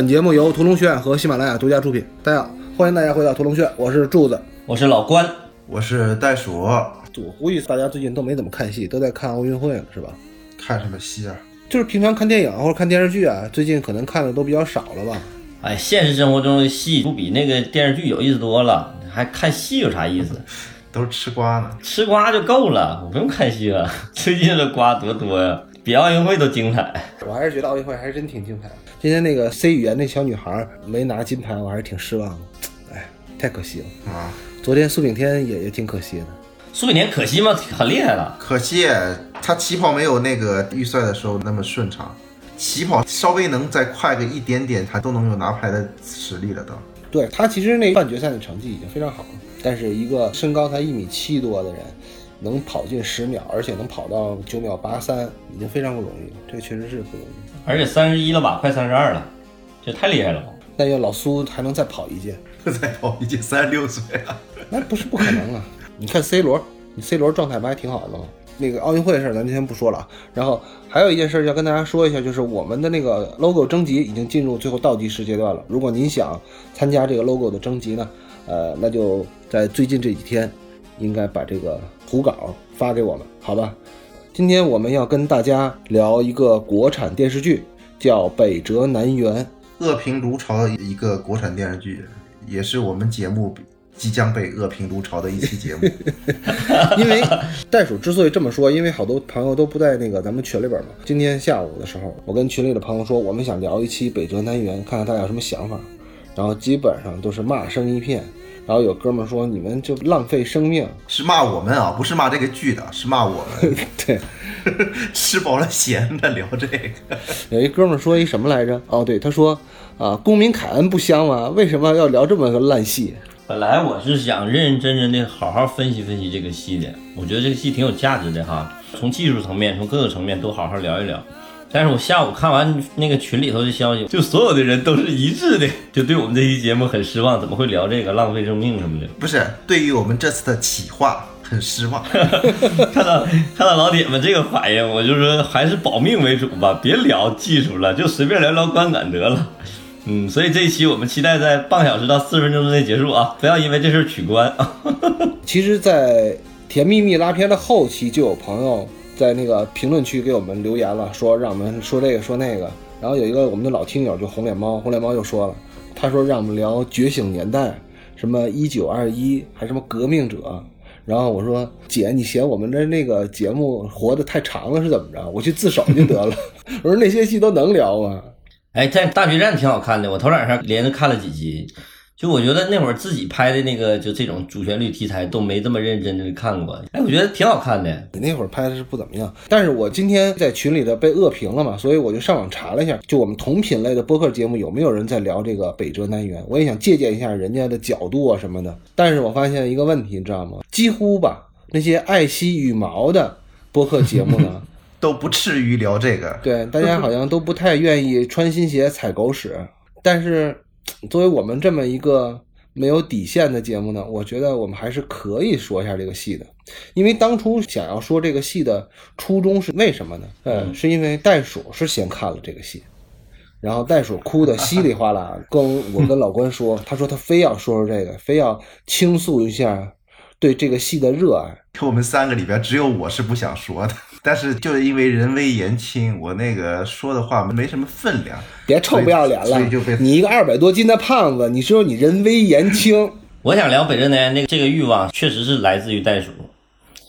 本节目由屠龙轩和喜马拉雅独家出品。大家好，欢迎大家回到屠龙轩，我是柱子。我是老关，我是袋鼠，我估计大家最近都没怎么看戏，都在看奥运会了，是吧？看什么戏啊？就是平常看电影或者看电视剧啊，最近可能看的都比较少了吧？哎，现实生活中的戏不比那个电视剧有意思多了，还看戏有啥意思？都是吃瓜呢。吃瓜就够了，我不用看戏了。最近的瓜多多呀，比奥运会都精彩。我还是觉得奥运会还是真挺精彩的。今天那个 C 语言那小女孩没拿金牌，我还是挺失望的。哎，太可惜了。啊，昨天苏炳添也也挺可惜的。苏炳添可惜吗？很厉害了。可惜他起跑没有那个预赛的时候那么顺畅，起跑稍微能再快个一点点，他都能有拿牌的实力了都。对他其实那半决赛的成绩已经非常好了，但是一个身高才一米七多的人，能跑进十秒，而且能跑到九秒八三，已经非常不容易了。这确实是不容易。而且三十一了吧，快三十二了，这太厉害了吧？但愿老苏还能再跑一届，再跑一届三十六岁啊，那不是不可能啊！你看 C 罗，你 C 罗状态不还挺好的吗？那个奥运会的事儿咱今天不说了啊。然后还有一件事儿要跟大家说一下，就是我们的那个 logo 征集已经进入最后倒计时阶段了。如果您想参加这个 logo 的征集呢，呃，那就在最近这几天，应该把这个图稿发给我们，好吧？今天我们要跟大家聊一个国产电视剧，叫《北辙南辕》。恶评如潮的一个国产电视剧，也是我们节目即将被恶评如潮的一期节目。因为袋鼠之所以这么说，因为好多朋友都不在那个咱们群里边嘛。今天下午的时候，我跟群里的朋友说，我们想聊一期《北辙南辕》，看看大家有什么想法。然后基本上都是骂声一片。然后有哥们说，你们就浪费生命。是骂我们啊，不是骂这个剧的，是骂我们。对，吃饱了闲的聊这个。有一哥们说一什么来着？哦，对，他说啊，公民凯恩不香吗？为什么要聊这么个烂戏？本来我是想认认真真的好好分析分析这个戏的，我觉得这个戏挺有价值的哈，从技术层面，从各个层面都好好聊一聊。但是我下午看完那个群里头的消息，就所有的人都是一致的，就对我们这期节目很失望，怎么会聊这个浪费生命什么的？不是，对于我们这次的企划很失望。看到看到老铁们这个反应，我就说还是保命为主吧，别聊技术了，就随便聊聊观感得了。嗯，所以这一期我们期待在半小时到四十分钟之内结束啊，不要因为这事儿取关啊。其实，在甜蜜蜜拉片的后期，就有朋友在那个评论区给我们留言了，说让我们说这个说那个。然后有一个我们的老听友就红脸猫，红脸猫又说了，他说让我们聊觉醒年代，什么一九二一，还什么革命者。然后我说姐，你嫌我们的那个节目活得太长了是怎么着？我去自首就得了。我说那些戏都能聊吗？哎，在大决战挺好看的，我头两天连着看了几集。就我觉得那会儿自己拍的那个，就这种主旋律题材都没这么认真的看过。哎，我觉得挺好看的。你那会儿拍的是不怎么样，但是我今天在群里的被恶评了嘛，所以我就上网查了一下，就我们同品类的播客节目有没有人在聊这个北辙南辕？我也想借鉴一下人家的角度啊什么的。但是我发现一个问题，你知道吗？几乎吧，那些爱惜羽毛的播客节目呢，都不至于聊这个。对，大家好像都不太愿意穿新鞋踩狗屎。但是作为我们这么一个没有底线的节目呢，我觉得我们还是可以说一下这个戏的，因为当初想要说这个戏的初衷是为什么呢？嗯，是因为袋鼠是先看了这个戏，然后袋鼠哭的稀里哗啦，跟我跟老关说，他说他非要说说这个，非要倾诉一下对这个戏的热爱。我们三个里边只有我是不想说的，但是就是因为人微言轻，我那个说的话没什么分量。别臭不要脸了所以就被！你一个二百多斤的胖子，你说你人微言轻，我想聊北镇南辕那个这个欲望，确实是来自于袋鼠，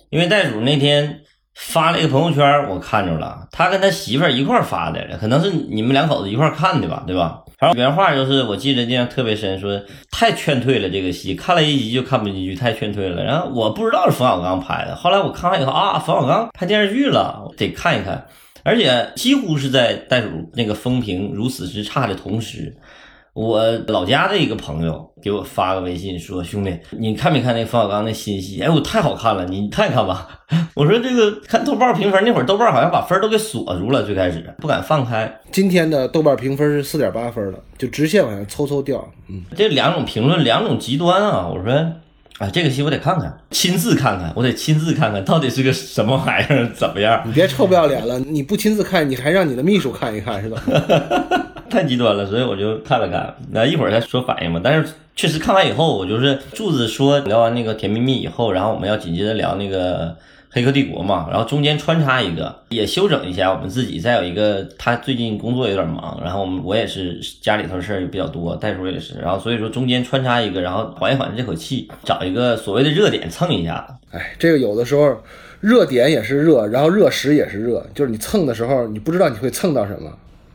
因为袋鼠那天发了一个朋友圈，我看着了，他跟他媳妇儿一块发的，可能是你们两口子一块看的吧，对吧？然后原话就是，我记得印象特别深，说太劝退了这个戏，看了一集就看不进去，太劝退了。然后我不知道是冯小刚拍的，后来我看完以后啊，冯小刚拍电视剧了，得看一看。而且几乎是在袋鼠那个风评如此之差的同时，我老家的一个朋友给我发个微信说：“兄弟，你看没看那冯小刚那新戏？哎我，太好看了，你看一看吧。”我说：“这个看豆瓣评分，那会儿豆瓣好像把分都给锁住了，最开始不敢放开。今天的豆瓣评分是四点八分了，就直线往下嗖嗖掉。嗯，这两种评论，两种极端啊！我说，啊，这个戏我得看看，亲自看看，我得亲自看看到底是个什么玩意儿，怎么样？你别臭不要脸了，你不亲自看，你还让你的秘书看一看是吧？太极端了，所以我就看了看。那一会儿再说反应吧。但是确实看完以后，我就是柱子说聊完那个《甜蜜蜜》以后，然后我们要紧接着聊那个《黑客帝国》嘛，然后中间穿插一个，也休整一下我们自己。再有一个，他最近工作有点忙，然后我们我也是家里头事儿也比较多，袋鼠也是，然后所以说中间穿插一个，然后缓一缓这口气，找一个所谓的热点蹭一下。哎，这个有的时候热点也是热，然后热时也是热，就是你蹭的时候，你不知道你会蹭到什么。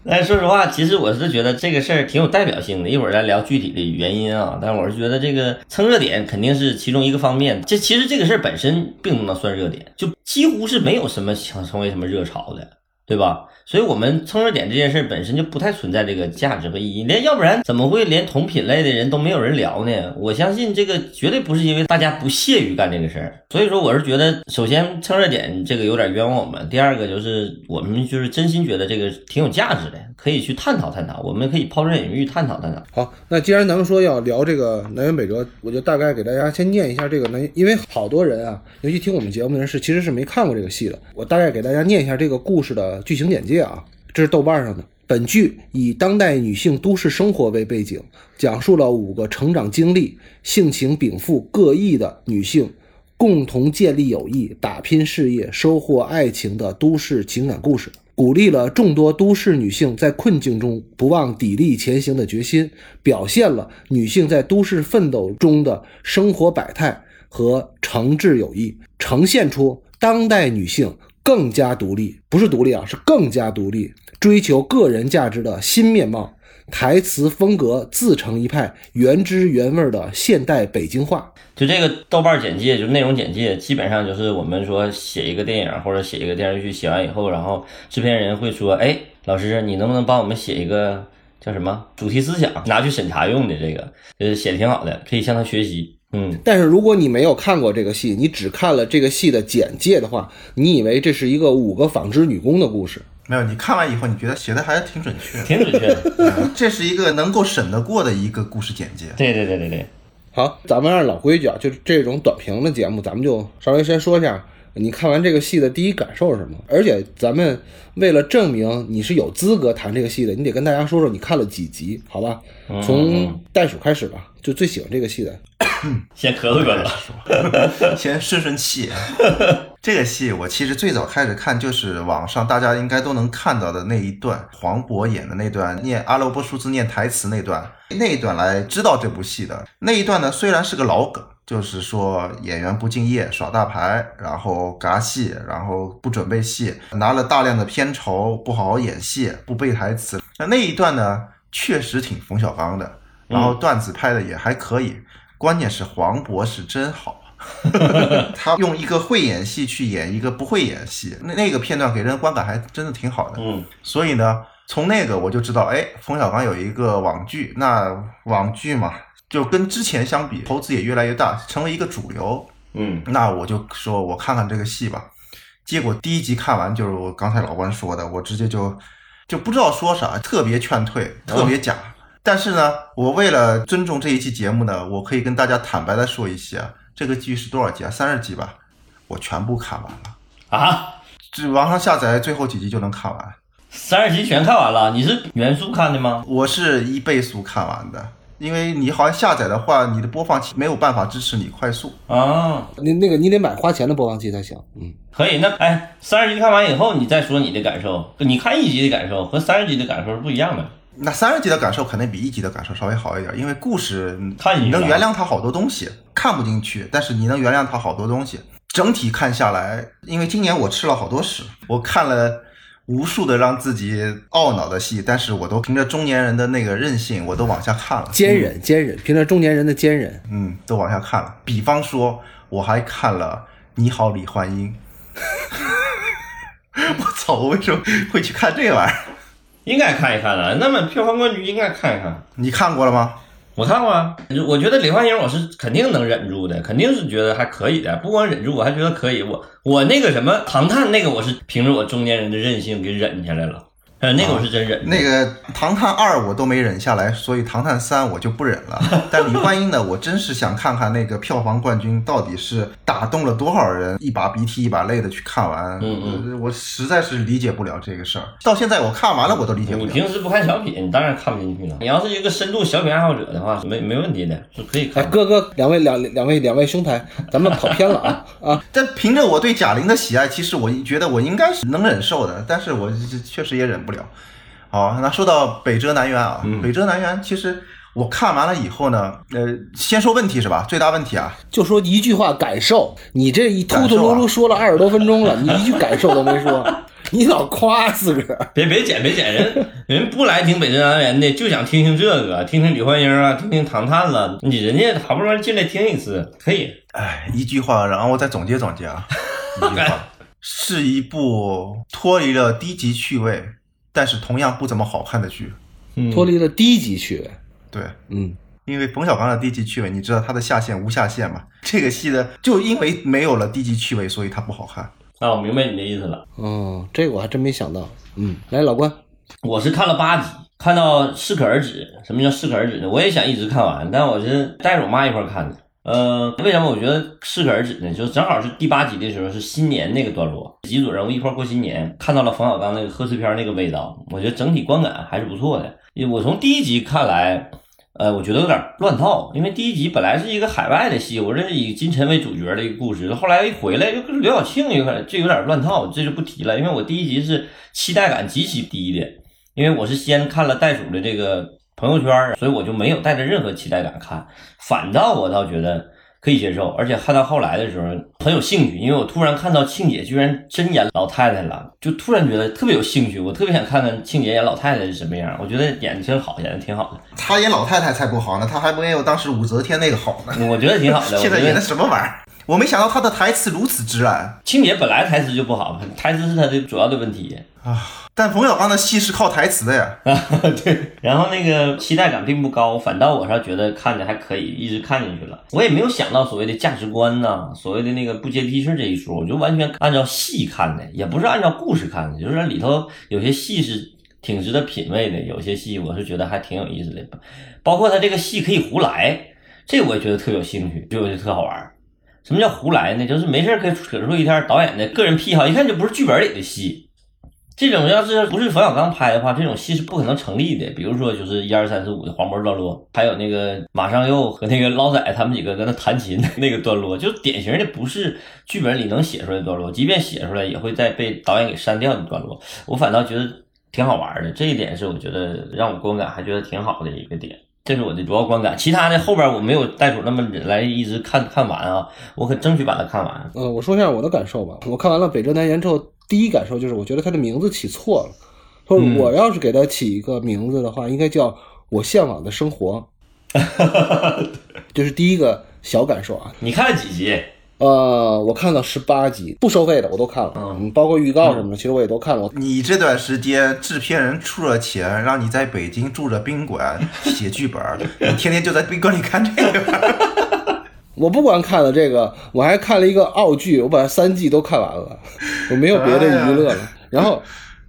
但说实话，其实我是觉得这个事儿挺有代表性的。一会儿再聊具体的原因啊。但我是觉得这个蹭热点肯定是其中一个方面。这其实这个事儿本身并不能算热点，就几乎是没有什么想成为什么热潮的，对吧？所以，我们蹭热点这件事本身就不太存在这个价值和意义。连要不然怎么会连同品类的人都没有人聊呢？我相信这个绝对不是因为大家不屑于干这个事儿。所以说，我是觉得，首先蹭热点这个有点冤枉我们。第二个就是我们就是真心觉得这个挺有价值的，可以去探讨探讨。我们可以抛砖引玉，探讨探讨。好，那既然咱们说要聊这个南辕北辙，我就大概给大家先念一下这个南，因为好多人啊，尤其听我们节目的人是其实是没看过这个戏的。我大概给大家念一下这个故事的剧情简介啊。这是豆瓣上的。本剧以当代女性都市生活为背景，讲述了五个成长经历、性情禀赋各异的女性共同建立友谊、打拼事业、收获爱情的都市情感故事，鼓励了众多都市女性在困境中不忘砥砺前行的决心，表现了女性在都市奋斗中的生活百态和诚挚友谊，呈现出当代女性更加独立，不是独立啊，是更加独立。追求个人价值的新面貌，台词风格自成一派，原汁原味的现代北京话。就这个豆瓣简介，就内容简介，基本上就是我们说写一个电影或者写一个电视剧，写完以后，然后制片人会说：“哎，老师，你能不能帮我们写一个叫什么主题思想，拿去审查用的？这个呃，写的挺好的，可以向他学习。”嗯，但是如果你没有看过这个戏，你只看了这个戏的简介的话，你以为这是一个五个纺织女工的故事。没有，你看完以后，你觉得写的还是挺准确，挺准确的。这是一个能够审得过的一个故事简介。对对对对对。好，咱们按老规矩啊，就是这种短评的节目，咱们就稍微先说一下，你看完这个戏的第一感受是什么？而且咱们为了证明你是有资格谈这个戏的，你得跟大家说说你看了几集，好吧？从袋鼠开始吧，就最喜欢这个戏的。先咳嗽咳嗽，先顺顺气。这个戏我其实最早开始看就是网上大家应该都能看到的那一段，黄渤演的那段念阿拉伯数字念台词那段，那一段来知道这部戏的那一段呢，虽然是个老梗，就是说演员不敬业、耍大牌，然后嘎戏，然后不准备戏，拿了大量的片酬，不好好演戏，不背台词。那那一段呢，确实挺冯小刚的，然后段子拍的也还可以。关键是黄渤是真好，他用一个会演戏去演一个不会演戏，那那个片段给人观感还真的挺好的。嗯，所以呢，从那个我就知道，哎，冯小刚有一个网剧，那网剧嘛，就跟之前相比，投资也越来越大，成为一个主流。嗯，那我就说我看看这个戏吧。结果第一集看完，就是我刚才老关说的，我直接就就不知道说啥，特别劝退，特别假。但是呢，我为了尊重这一期节目呢，我可以跟大家坦白的说一些，这个剧是多少集啊？三十集吧，我全部看完了啊！这网上下载最后几集就能看完，三十集全看完了。你是原速看的吗？我是一倍速看完的，因为你好像下载的话，你的播放器没有办法支持你快速啊。那那个你得买花钱的播放器才行。嗯，可以。那哎，三十集看完以后，你再说你的感受。你看一集的感受和三十集的感受是不一样的。那三十集的感受肯定比一集的感受稍微好一点，因为故事你能原谅他好多东西，看不进去，但是你能原谅他好多东西。整体看下来，因为今年我吃了好多屎，我看了无数的让自己懊恼的戏，但是我都凭着中年人的那个韧性，我都往下看了。坚忍，坚忍，凭着中年人的坚忍，嗯，都往下看了。比方说，我还看了《你好，李焕英》。我操，我为什么会去看这玩意儿？应该看一看了。那么票房冠军应该看一看。你看过了吗？我看过啊，我觉得李焕英我是肯定能忍住的，肯定是觉得还可以的。不光忍住，我还觉得可以。我我那个什么唐探那个，我是凭着我中年人的韧性给忍下来了。呃，那个我是真忍。那个《唐探二》我都没忍下来，所以《唐探三》我就不忍了。但李焕英呢，我真是想看看那个票房冠军到底是打动了多少人，一把鼻涕一把泪的去看完。嗯嗯，我实在是理解不了这个事儿。到现在我看完了，我都理解不你了。平时不看小品，你当然看不进去了。你要是一个深度小品爱好者的话，没没问题的，是可以哎，看。哥哥，两位两两位两位兄台，咱们跑偏了啊 啊！但凭着我对贾玲的喜爱，其实我觉得我应该是能忍受的，但是我确实也忍不了。好，那说到北辙南辕啊，北辙南辕，其实我看完了以后呢，呃，先说问题是吧？最大问题啊，就说一句话感受，你这一秃秃噜噜说了二十多分钟了，你一句感受都没说，你老夸自个儿。别别剪别剪，人人不来听北辙南辕的，就想听听这个，听听李焕英啊，听听唐探了。你人家好不容易进来听一次，可以。哎，一句话，然后我再总结总结啊，一句话，是一部脱离了低级趣味，但是同样不怎么好看的剧。嗯脱离了低级趣味。对，嗯，因为冯小刚的低级趣味，你知道他的下限无下限嘛？这个戏的就因为没有了低级趣味，所以它不好看。啊，我明白你的意思了。哦，这个我还真没想到。嗯，来，老关，我是看了八集，看到适可而止。什么叫适可而止呢？我也想一直看完，但我是带着我妈一块儿看的。呃，为什么我觉得适可而止呢？就是正好是第八集的时候，是新年那个段落，几组人物一块过新年，看到了冯小刚那个贺岁片那个味道，我觉得整体观感还是不错的。我从第一集看来，呃，我觉得有点乱套，因为第一集本来是一个海外的戏，我这是以金晨为主角的一个故事，后来一回来又跟刘晓庆有点就有点乱套，这就不提了。因为我第一集是期待感极其低的，因为我是先看了袋鼠的这个朋友圈，所以我就没有带着任何期待感看，反倒我倒觉得可以接受，而且看到后来的时候很有兴趣，因为我突然看到庆姐居然真演老太太了，就突然觉得特别有兴趣，我特别想看看庆姐演老太太是什么样，我觉得演的真好，演的挺好的，她演老太太才不好呢，她还没有当时武则天那个好呢。我觉得挺好的。现在演的什么玩意儿？我没想到他的台词如此直男庆姐本来台词就不好，台词是他的主要的问题。啊！但冯小刚的戏是靠台词的呀。啊 对，然后那个期待感并不高，反倒我是觉得看着还可以，一直看进去了。我也没有想到所谓的价值观呐，所谓的那个不接地气这一说，我就完全按照戏看的，也不是按照故事看的，就是里头有些戏是挺值得品味的，有些戏我是觉得还挺有意思的，包括他这个戏可以胡来，这我也觉得特有兴趣，就就特好玩儿。什么叫胡来呢？就是没事儿可以扯出一条导演的个人癖好，一看就不是剧本里的戏。这种要是不是冯小刚拍的话，这种戏是不可能成立的。比如说，就是一二三四五的黄渤段落，还有那个马上又和那个捞仔他们几个跟他弹琴的那个段落，就典型的不是剧本里能写出来的段落。即便写出来，也会再被导演给删掉的段落。我反倒觉得挺好玩的，这一点是我觉得让我观感还觉得挺好的一个点。这是我的主要观感，其他的后边我没有袋鼠那么来一直看看完啊，我可争取把它看完。呃，我说一下我的感受吧。我看完了《北辙南辕》之后，第一感受就是，我觉得它的名字起错了。说嗯我要是给它起一个名字的话，应该叫《我向往的生活》，这是第一个小感受啊。你看了几集？呃，我看到十八集，不收费的我都看了，嗯，包括预告什么的，其实我也都看了。你这段时间制片人出了钱，让你在北京住着宾馆 写剧本，你天天就在宾馆里看这个。我不光看了这个，我还看了一个澳剧，我把三季都看完了，我没有别的娱乐了。然后，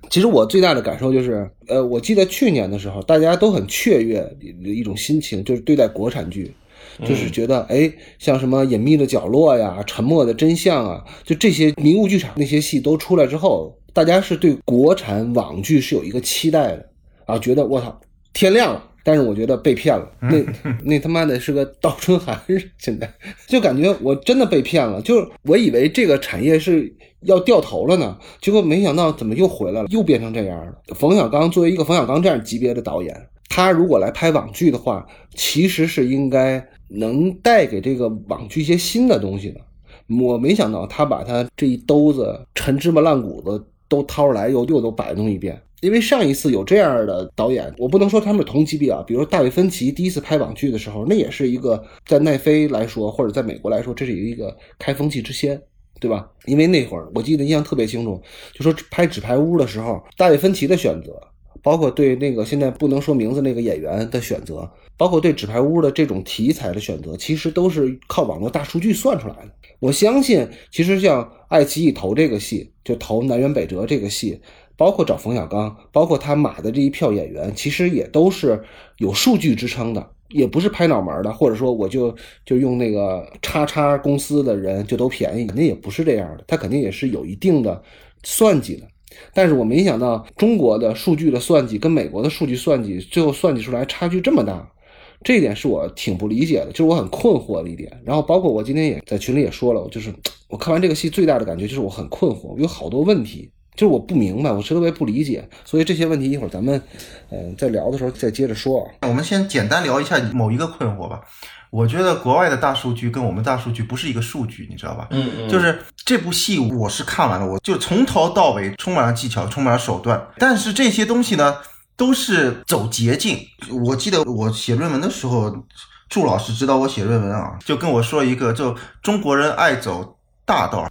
其实我最大的感受就是，呃，我记得去年的时候，大家都很雀跃的一种心情，就是对待国产剧。就是觉得，哎，像什么隐秘的角落呀、沉默的真相啊，就这些迷雾剧场那些戏都出来之后，大家是对国产网剧是有一个期待的啊，觉得我操，天亮了。但是我觉得被骗了，那那他妈的是个倒春寒，现在就感觉我真的被骗了。就是我以为这个产业是要掉头了呢，结果没想到怎么又回来了，又变成这样了。冯小刚作为一个冯小刚这样级别的导演，他如果来拍网剧的话，其实是应该能带给这个网剧一些新的东西的。我没想到他把他这一兜子陈芝麻烂谷子都掏出来，又又都摆弄一遍。因为上一次有这样的导演，我不能说他们是同级别啊。比如大卫芬奇第一次拍网剧的时候，那也是一个在奈飞来说，或者在美国来说，这是一个开风气之先，对吧？因为那会儿我记得印象特别清楚，就说拍《纸牌屋》的时候，大卫芬奇的选择，包括对那个现在不能说名字那个演员的选择，包括对纸牌屋的这种题材的选择，其实都是靠网络大数据算出来的。我相信，其实像爱奇艺投这个戏，就投南辕北辙这个戏，包括找冯小刚，包括他买的这一票演员，其实也都是有数据支撑的，也不是拍脑门的，或者说我就就用那个叉叉公司的人就都便宜，肯定也不是这样的，他肯定也是有一定的算计的。但是我没想到中国的数据的算计跟美国的数据算计，最后算计出来差距这么大。这一点是我挺不理解的，就是我很困惑的一点。然后包括我今天也在群里也说了，就是我看完这个戏最大的感觉就是我很困惑，有好多问题，就是我不明白，我是特别不理解。所以这些问题一会儿咱们嗯、呃在聊的时候再接着说啊。我们先简单聊一下某一个困惑吧。我觉得国外的大数据跟我们大数据不是一个数据，你知道吧？嗯嗯，就是这部戏我是看完了，我就从头到尾充满了技巧，充满了手段。但是这些东西呢，都是走捷径。我记得我写论文的时候，祝老师指导我写论文啊，就跟我说一个，就中国人爱走大道，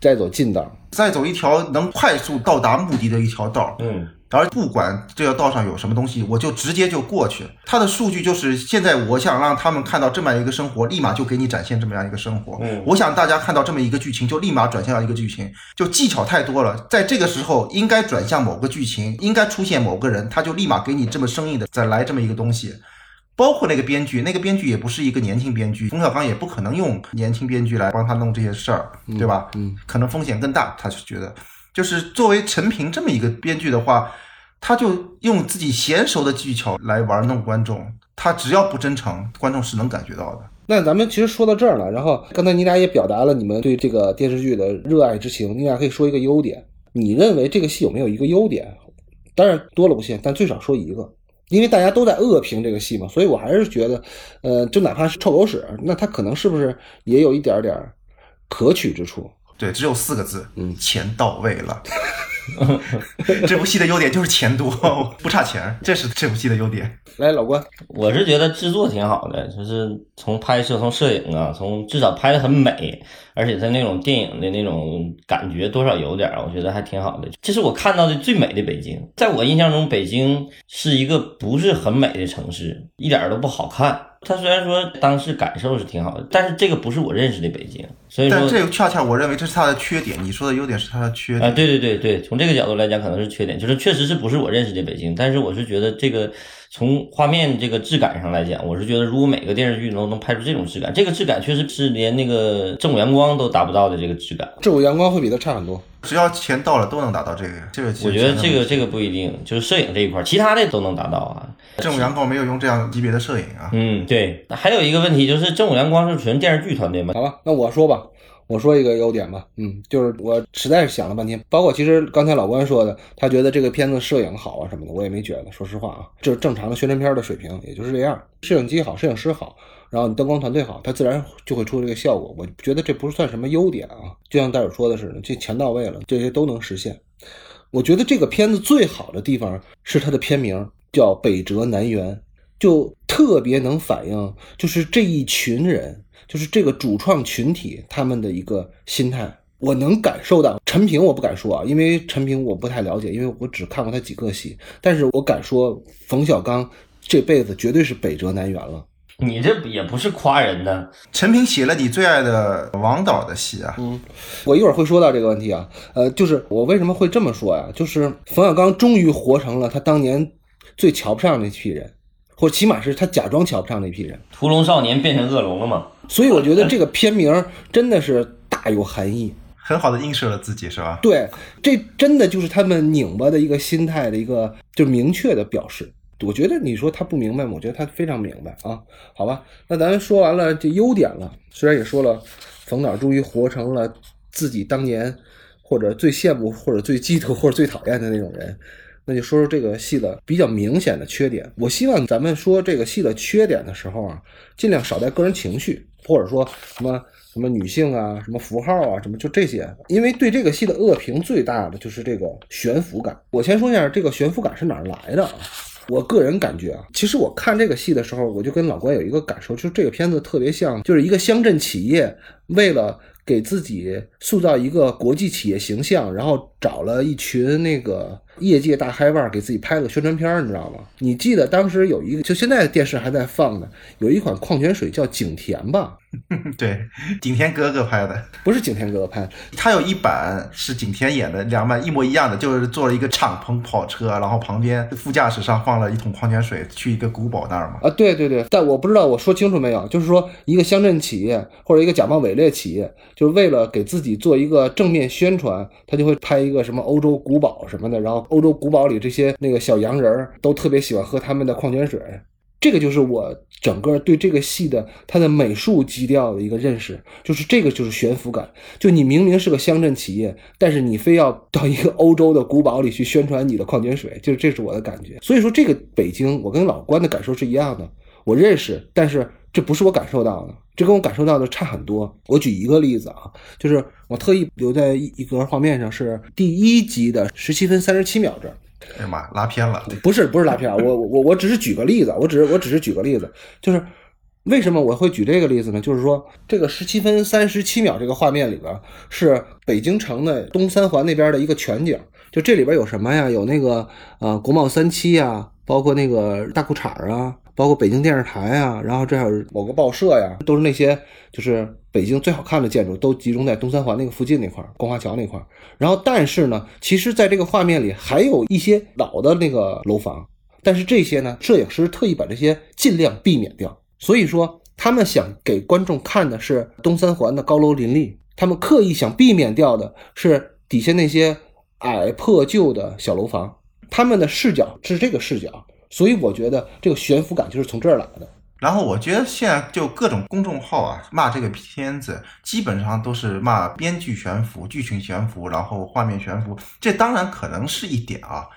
再走近道，再走一条能快速到达目的的一条道。嗯而不管这条道上有什么东西，我就直接就过去。它的数据就是现在我想让他们看到这么样一个生活，立马就给你展现这么样一个生活。嗯我想大家看到这么一个剧情，就立马转向一个剧情，就技巧太多了。在这个时候应该转向某个剧情，应该出现某个人，他就立马给你这么生硬的再来这么一个东西。包括那个编剧，那个编剧也不是一个年轻编剧，冯小刚也不可能用年轻编剧来帮他弄这些事儿，对吧？嗯，可能风险更大。他是觉得，就是作为陈平这么一个编剧的话，他就用自己娴熟的技巧来玩弄观众，他只要不真诚，观众是能感觉到的。那咱们其实说到这儿了，然后刚才你俩也表达了你们对这个电视剧的热爱之情，你俩可以说一个优点。你认为这个戏有没有一个优点？当然多了不限，但最少说一个，因为大家都在恶评这个戏嘛，所以我还是觉得，呃，就哪怕是臭狗屎，那他可能是不是也有一点点可取之处？对，只有四个字，嗯钱到位了。这部戏的优点就是钱多，不差钱，这是这部戏的优点。来，老关，我是觉得制作挺好的，就是从拍摄、从摄影啊，从至少拍的很美，而且它那种电影的那种感觉多少有点儿，我觉得还挺好的。这是我看到的最美的北京，在我印象中，北京是一个不是很美的城市，一点儿都不好看。它虽然说当时感受是挺好的，但是这个不是我认识的北京，所以说但这个恰恰我认为这是他的缺点，你说的优点是他的缺啊，点。对对对对，从这个角度来讲，可能是缺点，就是确实是不是我认识的北京，但是我是觉得这个从画面这个质感上来讲，我是觉得如果每个电视剧都能拍出这种质感，这个质感确实是连那个正午阳光都达不到的这个质感。正午阳光会比它差很多。只要钱到了，都能达到这个。这个我觉得这个这个不一定，就是摄影这一块儿，其他的都能达到啊。正午阳光没有用这样级别的摄影啊。嗯，对。还有一个问题就是正午阳光是纯电视剧团队吗，好吧，那我说吧，我说一个优点吧，嗯，就是我实在是想了半天，包括其实刚才老关说的，他觉得这个片子摄影好啊什么的，我也没觉得，说实话啊，就是正常的宣传片的水平，也就是这样。摄影机好，摄影师好，然后你灯光团队好，它自然就会出这个效果。我觉得这不是算什么优点啊，就像戴尔说的似的，这钱到位了，这些都能实现。我觉得这个片子最好的地方是它的片名叫《北辙南辕》，就特别能反映就是这一群人，就是这个主创群体他们的一个心态。我能感受到陈平，我不敢说啊，因为陈平我不太了解，因为我只看过他几个戏，但是我敢说冯小刚这辈子绝对是北辙南辕了。你这也不是夸人的。陈平写了你最爱的王导的戏啊，嗯我一会儿会说到这个问题啊，呃，就是我为什么会这么说呀？就是冯小刚终于活成了他当年最瞧不上那批人，或者起码是他假装瞧不上那批人。屠龙少年变成恶龙了嘛？所以我觉得这个片名真的是大有含义。很好的映射了自己，是吧？对，这真的就是他们拧巴的一个心态的一个就明确的表示。我觉得你说他不明白，我觉得他非常明白啊。好吧，那咱说完了这优点了，虽然也说了冯导终于活成了自己当年或者最羡慕或者最嫉妒或者最讨厌的那种人，那就说说这个戏的比较明显的缺点。我希望咱们说这个戏的缺点的时候啊，尽量少带个人情绪，或者说什么。什么女性啊，什么符号啊，什么就这些，因为对这个戏的恶评最大的就是这个悬浮感。我先说一下这个悬浮感是哪来的啊？我个人感觉啊，其实我看这个戏的时候，我就跟老关有一个感受，就是这个片子特别像，就是一个乡镇企业为了给自己塑造一个国际企业形象，然后找了一群那个业界大嗨腕给自己拍了个宣传片儿，你知道吗？你记得当时有一个，就现在电视还在放呢，有一款矿泉水叫景甜吧？对，景天哥哥拍的，不是景天哥哥拍的，他有一版是景天演的，两版一模一样的，就是坐了一个敞篷跑车，然后旁边副驾驶上放了一桶矿泉水，去一个古堡那儿嘛。啊，对对对，但我不知道我说清楚没有，就是说一个乡镇企业或者一个假冒伪劣企业，就是为了给自己做一个正面宣传，他就会拍一个什么欧洲古堡什么的，然后欧洲古堡里这些那个小洋人儿都特别喜欢喝他们的矿泉水。这个就是我整个对这个戏的它的美术基调的一个认识，就是这个就是悬浮感。就你明明是个乡镇企业，但是你非要到一个欧洲的古堡里去宣传你的矿泉水，就是这是我的感觉。所以说，这个北京，我跟老关的感受是一样的，我认识，但是这不是我感受到的，这跟我感受到的差很多。我举一个例子啊，就是我特意留在一一格画面上，是第一集的十七分三十七秒这。哎呀妈，拉偏了。不是不是拉偏了，我我我只是举个例子，我只是我只是举个例子，就是为什么我会举这个例子呢？就是说这个十七分三十七秒这个画面里边是北京城的东三环那边的一个全景，就这里边有什么呀？有那个呃国贸三期呀，包括那个大裤衩啊，包括北京电视台啊，然后这还有某个报社呀，都是那些就是北京最好看的建筑，都集中在东三环那个附近那块儿，光华桥那块儿。然后，但是呢，其实在这个画面里还有一些老的那个楼房，但是这些呢，摄影师特意把这些尽量避免掉。所以说，他们想给观众看的是东三环的高楼林立，他们刻意想避免掉的是底下那些矮破旧的小楼房。他们的视角是这个视角，所以我觉得这个悬浮感就是从这儿来的。然后我觉得现在就各种公众号啊骂这个片子，基本上都是骂编剧悬浮、剧情悬浮，然后画面悬浮。这当然可能是一点啊，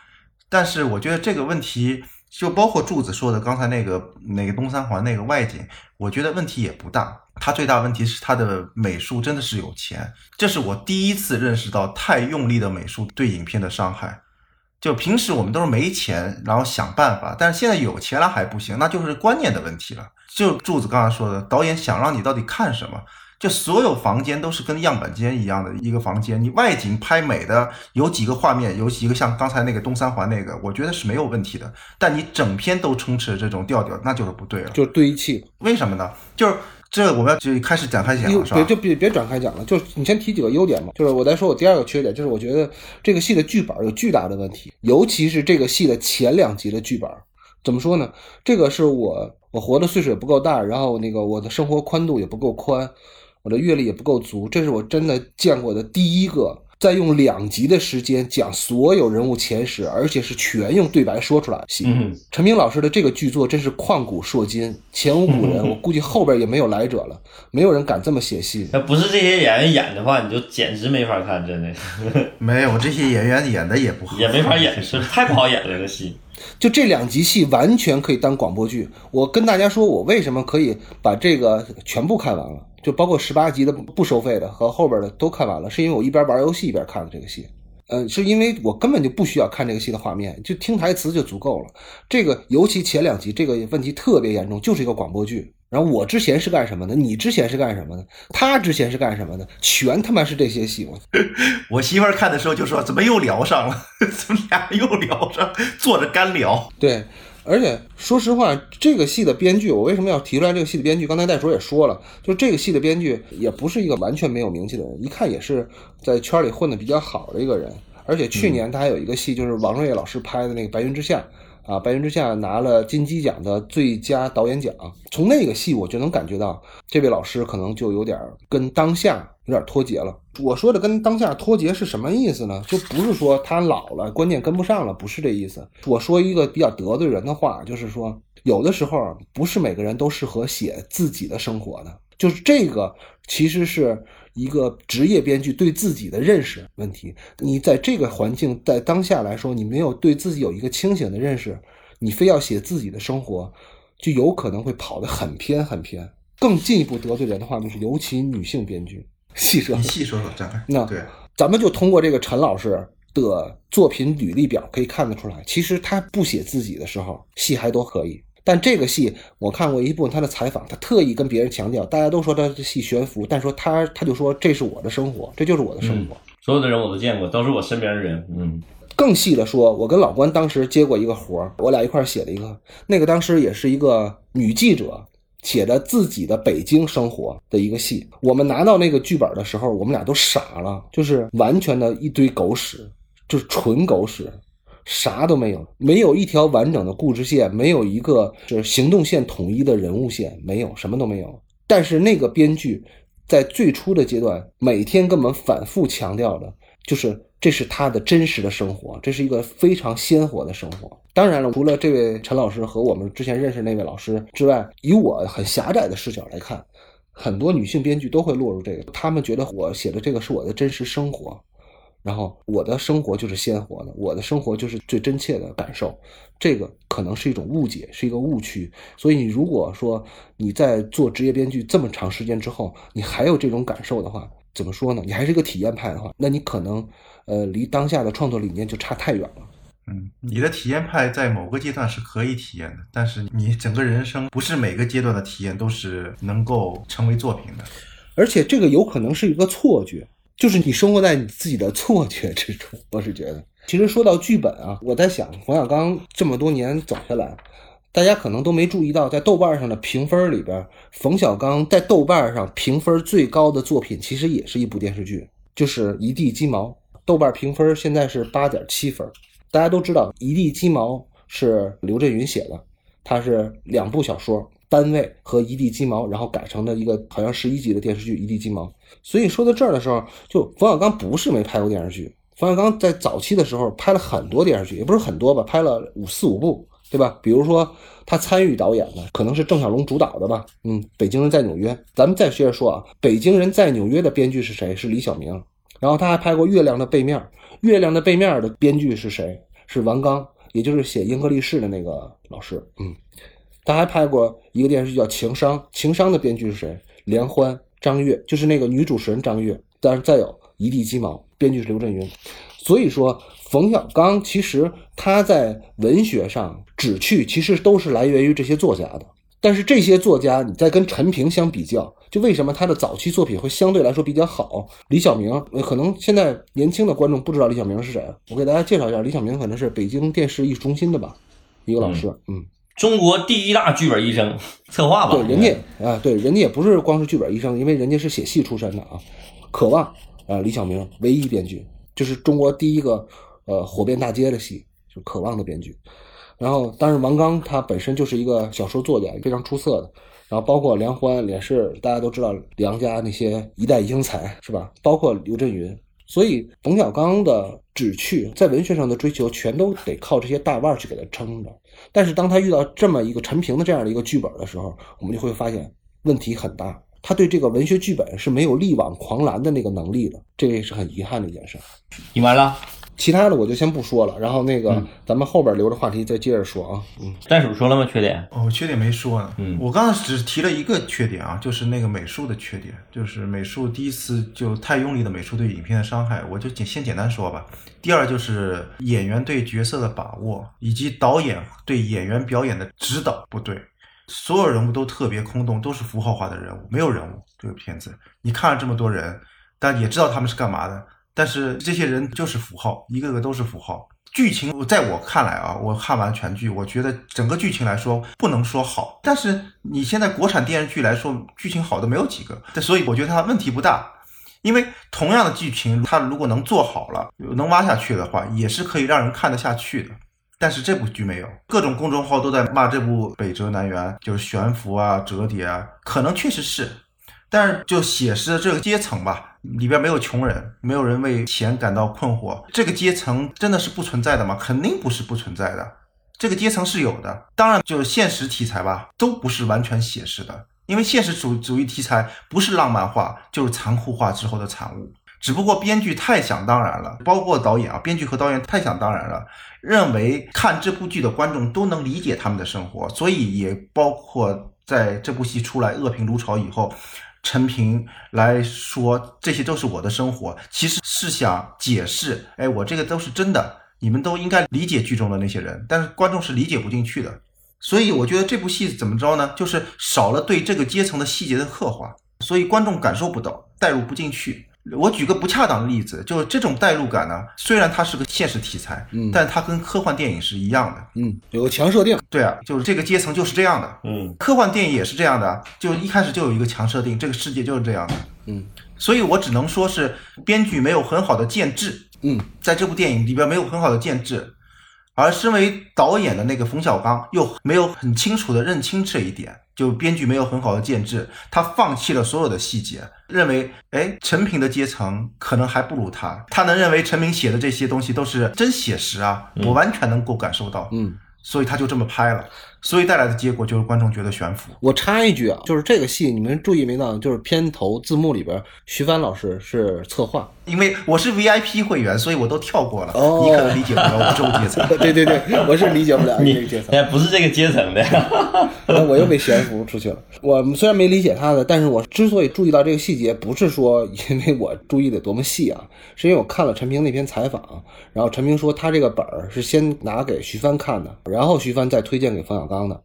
但是我觉得这个问题就包括柱子说的刚才那个那个东三环那个外景，我觉得问题也不大。它最大问题是它的美术真的是有钱，这是我第一次认识到太用力的美术对影片的伤害。就平时我们都是没钱，然后想办法，但是现在有钱了还不行，那就是观念的问题了。就柱子刚才说的，导演想让你到底看什么？就所有房间都是跟样板间一样的一个房间，你外景拍美的有几个画面，有几个像刚才那个东三环那个，我觉得是没有问题的。但你整篇都充斥着这种调调，那就是不对了。就是堆砌。为什么呢？就是这我们要就开始展开讲了，是吧？别就别别展开讲了，就是你先提几个优点嘛。就是我再说我第二个缺点，就是我觉得这个戏的剧本有巨大的问题，尤其是这个戏的前两集的剧本。怎么说呢？这个是我我活的岁数也不够大，然后那个我的生活宽度也不够宽，我的阅历也不够足，这是我真的见过的第一个在用两集的时间讲所有人物前史，而且是全用对白说出来的戏。嗯，陈明老师的这个剧作真是旷古烁今，前无古人，我估计后边也没有来者了，没有人敢这么写戏。要不是这些演员演的话，你就简直没法看，真的 没有这些演员演的也不好，也没法演，是太不好演了这个戏。就这两集戏完全可以当广播剧。我跟大家说，我为什么可以把这个全部看完了，就包括十八集的不收费的和后边的都看完了，是因为我一边玩游戏一边看的这个戏。嗯，是因为我根本就不需要看这个戏的画面，就听台词就足够了。这个尤其前两集这个问题特别严重，就是一个广播剧。然后我之前是干什么的？你之前是干什么的？他之前是干什么的？全他妈是这些戏。我 我媳妇儿看的时候就说：“怎么又聊上了？怎么俩又聊上？坐着干聊。对，而且说实话，这个戏的编剧，我为什么要提出来这个戏的编剧？刚才戴叔也说了，就这个戏的编剧也不是一个完全没有名气的人，一看也是在圈里混的比较好的一个人。而且去年他还有一个戏，就是王瑞老师拍的那个《白云之下》。啊，《白云之下》拿了金鸡奖的最佳导演奖。从那个戏，我就能感觉到这位老师可能就有点跟当下有点脱节了。我说的跟当下脱节是什么意思呢？就不是说他老了，关键跟不上了，不是这意思。我说一个比较得罪人的话，就是说，有的时候不是每个人都适合写自己的生活的，就是这个其实是。一个职业编剧对自己的认识问题，你在这个环境在当下来说，你没有对自己有一个清醒的认识，你非要写自己的生活，就有可能会跑得很偏很偏。更进一步得罪人的话，就是尤其女性编剧。细说，你细说说，这那对，咱们就通过这个陈老师的作品履历表可以看得出来，其实他不写自己的时候，戏还都可以。但这个戏我看过一部分他的采访，他特意跟别人强调，大家都说他的戏悬浮，但说他他就说这是我的生活，这就是我的生活。所有的人我都见过，都是我身边的人。嗯，更细的说，我跟老关当时接过一个活儿，我俩一块儿写了一个，那个当时也是一个女记者写的自己的北京生活的一个戏。我们拿到那个剧本的时候，我们俩都傻了，就是完全的一堆狗屎，就是纯狗屎。啥都没有，没有一条完整的故事线，没有一个就是行动线统一的人物线，没有什么都没有。但是那个编剧在最初的阶段，每天跟我们反复强调的，就是这是他的真实的生活，这是一个非常鲜活的生活。当然了，除了这位陈老师和我们之前认识那位老师之外，以我很狭窄的视角来看，很多女性编剧都会落入这个，他们觉得我写的这个是我的真实生活。然后我的生活就是鲜活的，我的生活就是最真切的感受，这个可能是一种误解，是一个误区。所以你如果说你在做职业编剧这么长时间之后，你还有这种感受的话，怎么说呢？你还是一个体验派的话，那你可能呃离当下的创作理念就差太远了。嗯，你的体验派在某个阶段是可以体验的，但是你整个人生不是每个阶段的体验都是能够成为作品的，而且这个有可能是一个错觉。就是你生活在你自己的错觉之中，我是觉得。其实说到剧本啊，我在想，冯小刚这么多年走下来，大家可能都没注意到，在豆瓣上的评分里边，冯小刚在豆瓣上评分最高的作品，其实也是一部电视剧，就是《一地鸡毛》。豆瓣评分现在是八点七分。大家都知道，《一地鸡毛》是刘震云写的，他是两部小说。单位和一地鸡毛，然后改成的一个好像十一集的电视剧《一地鸡毛》。所以说到这儿的时候，就冯小刚不是没拍过电视剧，冯小刚在早期的时候拍了很多电视剧，也不是很多吧，拍了五四五部，对吧？比如说他参与导演的可能是郑晓龙主导的吧，嗯，《北京人在纽约》。咱们再接着说啊，《北京人在纽约》的编剧是谁？是李晓明。然后他还拍过《月亮的背面》，《月亮的背面》的编剧是谁？是王刚，也就是写《英格力士》的那个老师，嗯。他还拍过一个电视剧叫《情商》，《情商》的编剧是谁？连欢、张悦，就是那个女主持人张悦。但是再有一地鸡毛，编剧是刘震云。所以说，冯小刚其实他在文学上旨趣其实都是来源于这些作家的。但是这些作家，你再跟陈平相比较，就为什么他的早期作品会相对来说比较好？李小明，可能现在年轻的观众不知道李小明是谁，我给大家介绍一下，李小明可能是北京电视艺术中心的吧，一个老师，嗯。中国第一大剧本医生，策划吧？对，人家啊，对，人家也不是光是剧本医生，因为人家是写戏出身的啊。渴望啊，李小明唯一编剧，就是中国第一个呃火遍大街的戏，就渴望的编剧。然后，但是王刚他本身就是一个小说作家，非常出色的。然后，包括梁欢也是大家都知道梁家那些一代英才，是吧？包括刘震云。所以，冯小刚的只去在文学上的追求，全都得靠这些大腕去给他撑着。但是，当他遇到这么一个陈平的这样的一个剧本的时候，我们就会发现问题很大。他对这个文学剧本是没有力挽狂澜的那个能力的，这也是很遗憾的一件事。你完了。其他的我就先不说了，然后那个咱们后边留着话题再接着说啊。嗯，袋鼠说了吗？缺点？哦，缺点没说呢。嗯，我刚刚只提了一个缺点啊，就是那个美术的缺点，就是美术第一次就太用力的美术对影片的伤害，我就简先简单说吧。第二就是演员对角色的把握，以及导演对演员表演的指导不对，所有人物都特别空洞，都是符号化的人物，没有人物。这个片子你看了这么多人，但也知道他们是干嘛的。但是这些人就是符号，一个个都是符号。剧情在我看来啊，我看完全剧，我觉得整个剧情来说不能说好。但是你现在国产电视剧来说，剧情好的没有几个，所以我觉得它问题不大。因为同样的剧情，它如果能做好了，能挖下去的话，也是可以让人看得下去的。但是这部剧没有，各种公众号都在骂这部《北辙南辕》，就是悬浮啊、折叠啊，可能确实是。但是就写实的这个阶层吧，里边没有穷人，没有人为钱感到困惑。这个阶层真的是不存在的吗？肯定不是不存在的，这个阶层是有的。当然，就是现实题材吧，都不是完全写实的，因为现实主主义题材不是浪漫化，就是残酷化之后的产物。只不过编剧太想当然了，包括导演啊，编剧和导演太想当然了，认为看这部剧的观众都能理解他们的生活，所以也包括在这部戏出来恶评如潮以后。陈平来说，这些都是我的生活，其实是想解释，哎，我这个都是真的，你们都应该理解剧中的那些人，但是观众是理解不进去的，所以我觉得这部戏怎么着呢？就是少了对这个阶层的细节的刻画，所以观众感受不到，代入不进去。我举个不恰当的例子，就是这种代入感呢，虽然它是个现实题材，嗯但它跟科幻电影是一样的。嗯，有个强设定，对啊，就是这个阶层就是这样的。嗯，科幻电影也是这样的，就一开始就有一个强设定，这个世界就是这样的。嗯，所以我只能说是编剧没有很好的建制，嗯，在这部电影里边没有很好的建制，而身为导演的那个冯小刚又没有很清楚的认清这一点，就编剧没有很好的建制，他放弃了所有的细节，认为哎陈平的阶层可能还不如他，他能认为陈平写的这些东西都是真写实啊，我完全能够感受到，嗯。所以他就这么拍了，所以带来的结果就是观众觉得悬浮。我插一句啊，就是这个戏你们注意没到，就是片头字幕里边，徐帆老师是策划。因为我是 VIP 会员，所以我都跳过了。哦你可能理解不了我这个阶层。对对对，我是理解不了你这个阶层。哎不是这个阶层的，那我又被悬浮出去了。我虽然没理解他的，但是我之所以注意到这个细节，不是说因为我注意的多么细啊，是因为我看了陈平那篇采访，然后陈平说他这个本儿是先拿给徐帆看的，然后徐帆再推荐给冯小刚的，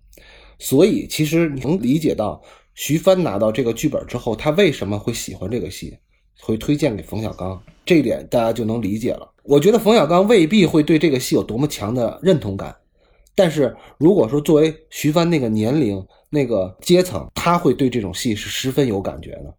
所以其实你能理解到徐帆拿到这个剧本之后，他为什么会喜欢这个戏，会推荐给冯小刚，这一点大家就能理解了。我觉得冯小刚未必会对这个戏有多么强的认同感，但是如果说作为徐帆那个年龄、那个阶层，他会对这种戏是十分有感觉的。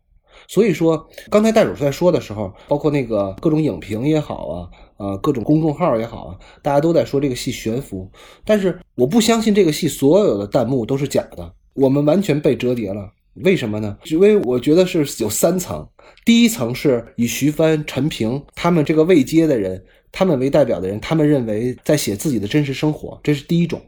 所以说，刚才袋鼠在说的时候，包括那个各种影评也好啊，呃，各种公众号也好啊，大家都在说这个戏悬浮。但是我不相信这个戏所有的弹幕都是假的，我们完全被折叠了。为什么呢？因为我觉得是有三层，第一层是以徐帆、陈平他们这个未接的人，他们为代表的人，他们认为在写自己的真实生活，这是第一种。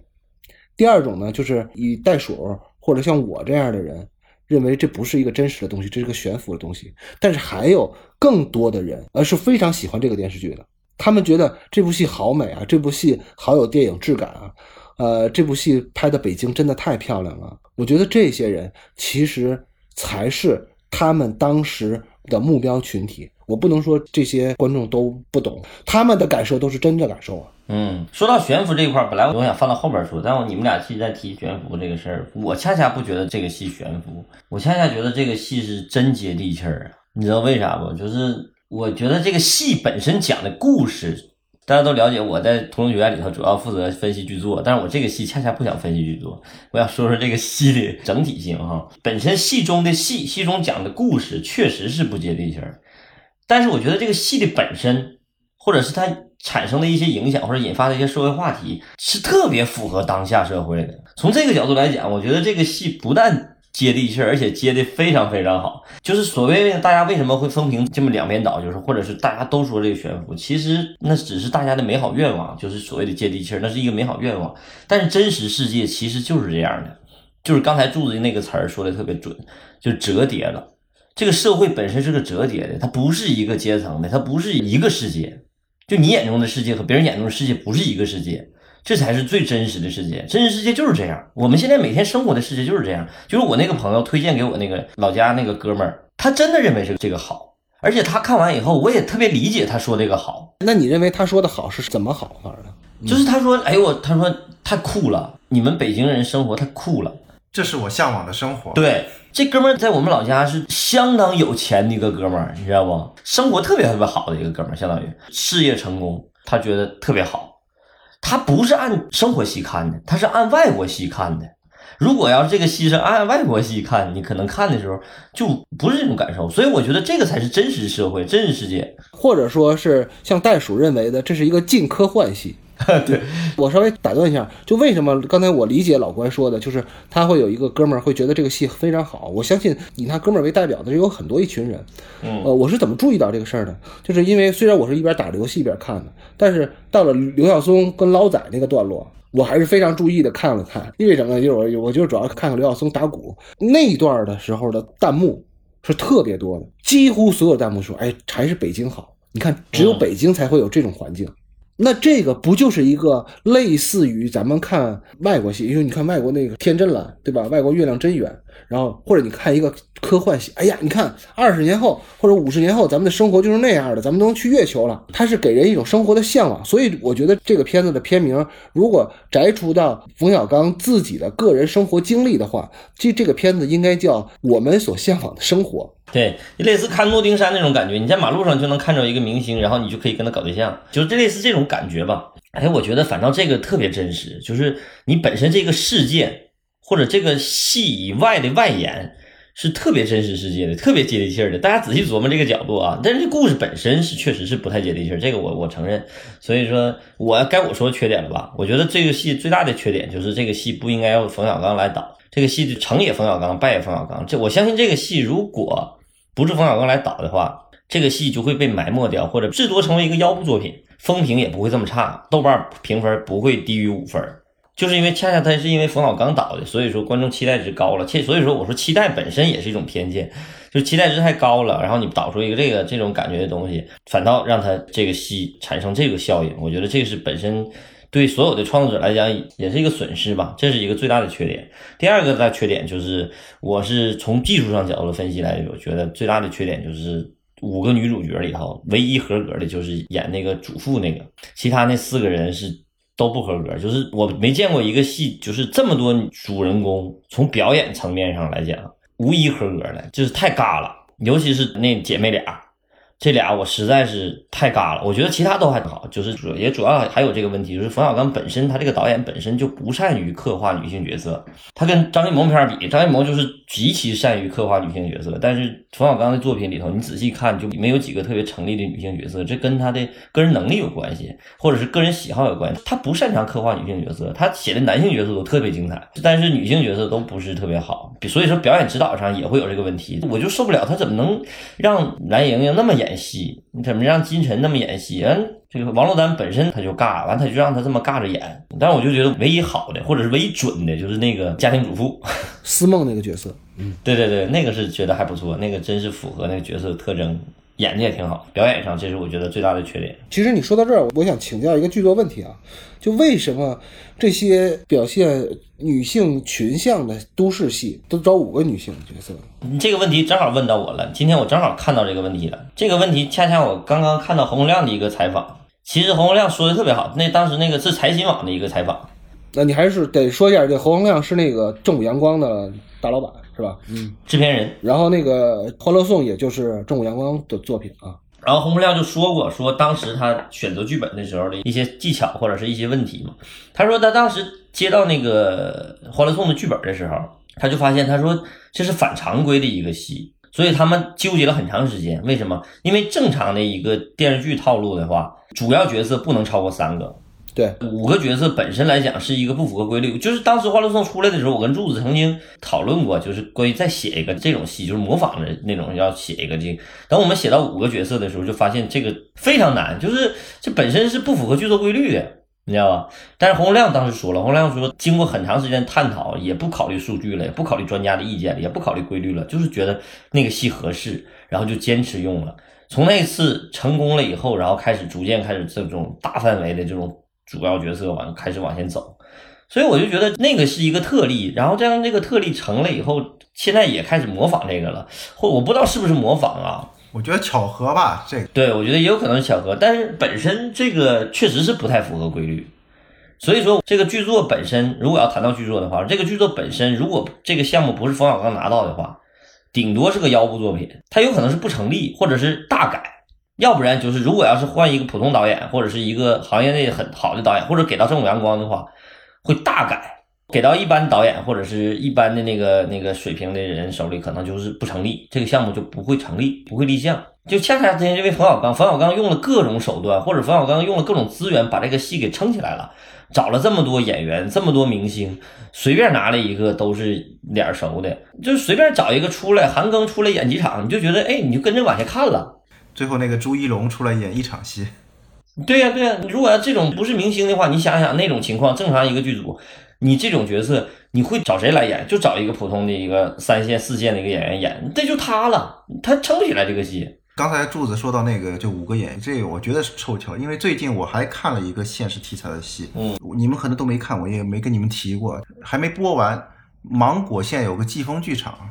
第二种呢，就是以袋鼠或者像我这样的人，认为这不是一个真实的东西，这是个悬浮的东西。但是还有更多的人，而是非常喜欢这个电视剧的，他们觉得这部戏好美啊，这部戏好有电影质感啊，呃，这部戏拍的北京真的太漂亮了。我觉得这些人其实才是他们当时的目标群体。我不能说这些观众都不懂，他们的感受都是真的感受啊。嗯，说到悬浮这一块，本来我想放到后边说，但我你们俩其实在提悬浮这个事儿，我恰恰不觉得这个戏悬浮，我恰恰觉得这个戏是真接地气儿啊。你知道为啥不？就是我觉得这个戏本身讲的故事，大家都了解，我在同学院里头主要负责分析剧作，但是我这个戏恰恰不想分析剧作，我想说说这个戏的整体性哈。本身戏中的戏，戏中讲的故事确实是不接地气儿，但是我觉得这个戏的本身，或者是它产生的一些影响或者引发的一些社会话题，是特别符合当下社会的。从这个角度来讲，我觉得这个戏不但接地气儿，而且接的非常非常好。就是所谓大家为什么会风评这么两边倒，就是或者是大家都说这个悬浮，其实那只是大家的美好愿望，就是所谓的接地气儿，那是一个美好愿望。但是真实世界其实就是这样的，就是刚才柱子那个词儿说的特别准，就折叠了。这个社会本身是个折叠的，它不是一个阶层的，它不是一个世界。就你眼中的世界和别人眼中的世界不是一个世界，这才是最真实的世界。真实世界就是这样，我们现在每天生活的世界就是这样。就是我那个朋友推荐给我那个老家那个哥们儿，他真的认为是这个好，而且他看完以后，我也特别理解他说这个好。那你认为他说的好是怎么好法的？就是他说，哎呦我，他说太酷了，你们北京人生活太酷了。这是我向往的生活。对，这哥们儿在我们老家是相当有钱的一个哥们儿，你知道不？生活特别特别好的一个哥们儿，相当于事业成功，他觉得特别好。他不是按生活戏看的，他是按外国戏看的。如果要是这个戏是按外国戏看，你可能看的时候就不是这种感受。所以我觉得这个才是真实社会、真实世界。或者说是像袋鼠认为的，这是一个近科幻戏。对我稍微打断一下，就为什么刚才我理解老关说的，就是他会有一个哥们儿会觉得这个戏非常好。我相信以他哥们儿为代表的，有很多一群人。嗯呃，我是怎么注意到这个事儿的？就是因为虽然我是一边打着游戏一边看的，但是到了刘晓松跟捞仔那个段落，我还是非常注意的看了看。因为什么呢？就是我我就是主要看看刘晓松打鼓那一段的时候的弹幕是特别多的，几乎所有弹幕说：“哎，还是北京好。”你看，只有北京才会有这种环境。那这个不就是一个类似于咱们看外国戏，因为你看外国那个天真蓝，对吧？外国月亮真圆，然后或者你看一个科幻戏，哎呀，你看二十年后或者五十年后，咱们的生活就是那样的，咱们都能去月球了。它是给人一种生活的向往，所以我觉得这个片子的片名，如果摘除到冯小刚自己的个人生活经历的话，其实这个片子应该叫《我们所向往的生活》。对，类似看诺丁山那种感觉，你在马路上就能看着一个明星，然后你就可以跟他搞对象，就是这类似这种感觉吧。哎，我觉得反倒这个特别真实，就是你本身这个事件或者这个戏以外的外延是特别真实世界的，特别接地气儿的。大家仔细琢磨这个角度啊，但是这故事本身是确实是不太接地气儿，这个我我承认。所以说，我该我说缺点了吧？我觉得这个戏最大的缺点就是这个戏不应该由冯小刚来导，这个戏成也冯小刚，败也冯小刚。这我相信这个戏如果不是冯小刚来导的话，这个戏就会被埋没掉，或者至多成为一个腰部作品，风评也不会这么差，豆瓣评分不会低于五分。就是因为恰恰他是因为冯小刚导的，所以说观众期待值高了。且所以说我说期待本身也是一种偏见，就是期待值太高了，然后你导出一个这个这种感觉的东西，反倒让他这个戏产生这个效应。我觉得这是本身对所有的创作者来讲也是一个损失吧，这是一个最大的缺点。第二个大缺点就是，我是从技术上角度分析来，我觉得最大的缺点就是五个女主角里头唯一合格的就是演那个主妇那个，其他那四个人是都不合格。就是我没见过一个戏，就是这么多主人公从表演层面上来讲，无一合格的，就是太尬了。尤其是那姐妹俩，这俩我实在是太尬了。我觉得其他都还好，就是主也主要还有这个问题，就是冯小刚本身他这个导演本身就不善于刻画女性角色。他跟张艺谋片比，张艺谋就是极其善于刻画女性角色，但是冯小刚的作品里头，你仔细看就没有几个特别成立的女性角色，这跟他的个人能力有关系，或者是个人喜好有关系。他不擅长刻画女性角色，他写的男性角色都特别精彩，但是女性角色都不是特别好，所以说表演指导上也会有这个问题。我就受不了他怎么能让蓝盈莹那么演戏，你怎么让金晨那么演戏？嗯，这个王珞丹本身他就尬，完他就让他这么尬着演。但是我就觉得唯一好的，或者是唯一准的，就是那个家庭主妇。思梦那个角色，嗯对对对，那个是觉得还不错，那个真是符合那个角色特征，演的也挺好，表演上这是我觉得最大的缺点。其实你说到这儿，我想请教一个剧作问题啊，就为什么这些表现女性群像的都市戏都找五个女性角色？你这个问题正好问到我了，今天我正好看到这个问题了。这个问题恰恰我刚刚看到侯洪亮的一个采访，其实侯洪亮说的特别好，那当时那个是财新网的一个采访，那你还是得说一下，这侯洪亮是那个正午阳光的大老板是吧？嗯，制片人。然后那个《欢乐颂》也就是正午阳光的作品啊。然后洪洪亮就说过，说当时他选择剧本的时候的一些技巧或者是一些问题嘛。他说他当时接到那个《欢乐颂》的剧本的时候，他就发现他说这是反常规的一个戏，所以他们纠结了很长时间。为什么？因为正常的一个电视剧套路的话，主要角色不能超过三个，对，五个角色本身来讲是一个不符合规律。就是当时《欢乐颂》出来的时候，我跟柱子曾经讨论过，就是关于再写一个这种戏，就是模仿的那种，要写一个这。等我们写到五个角色的时候，就发现这个非常难，就是这本身是不符合剧作规律的。你知道吧？但是洪亮当时说了，洪亮说，经过很长时间探讨，也不考虑数据了，也不考虑专家的意见了，也不考虑规律了，就是觉得那个戏合适，然后就坚持用了。从那次成功了以后，然后开始逐渐开始这种大范围的这种主要角色往开始往前走，所以我就觉得那个是一个特例，然后这样这个特例成了以后，现在也开始模仿这个了，或我不知道是不是模仿啊，我觉得巧合吧，这个对，我觉得也有可能是巧合，但是本身这个确实是不太符合规律。所以说，这个剧作本身，如果要谈到剧作的话，这个剧作本身，如果这个项目不是冯小刚拿到的话，顶多是个腰部作品，它有可能是不成立，或者是大改。要不然就是，如果要是换一个普通导演，或者是一个行业内很好的导演，或者给到正午阳光的话，会大改。给到一般导演或者是一般的那个那个水平的人手里，可能就是不成立，这个项目就不会成立，不会立项。就恰恰之前因为冯小刚，冯小刚用了各种手段，或者冯小刚用了各种资源，把这个戏给撑起来了，找了这么多演员，这么多明星，随便拿了一个都是脸熟的，就随便找一个出来，韩庚出来演几场，你就觉得哎，你就跟着往下看了。最后那个朱一龙出来演一场戏，对呀、对呀、如果要这种不是明星的话，你想想那种情况，正常一个剧组，你这种角色你会找谁来演？就找一个普通的一个三线、四线的一个演员演，这就他了，他撑不起来这个戏。刚才柱子说到那个就五个演员，这个我觉得是凑巧，因为最近我还看了一个现实题材的戏，嗯，你们可能都没看，我也没跟你们提过，还没播完。芒果县有个季风剧场，嗯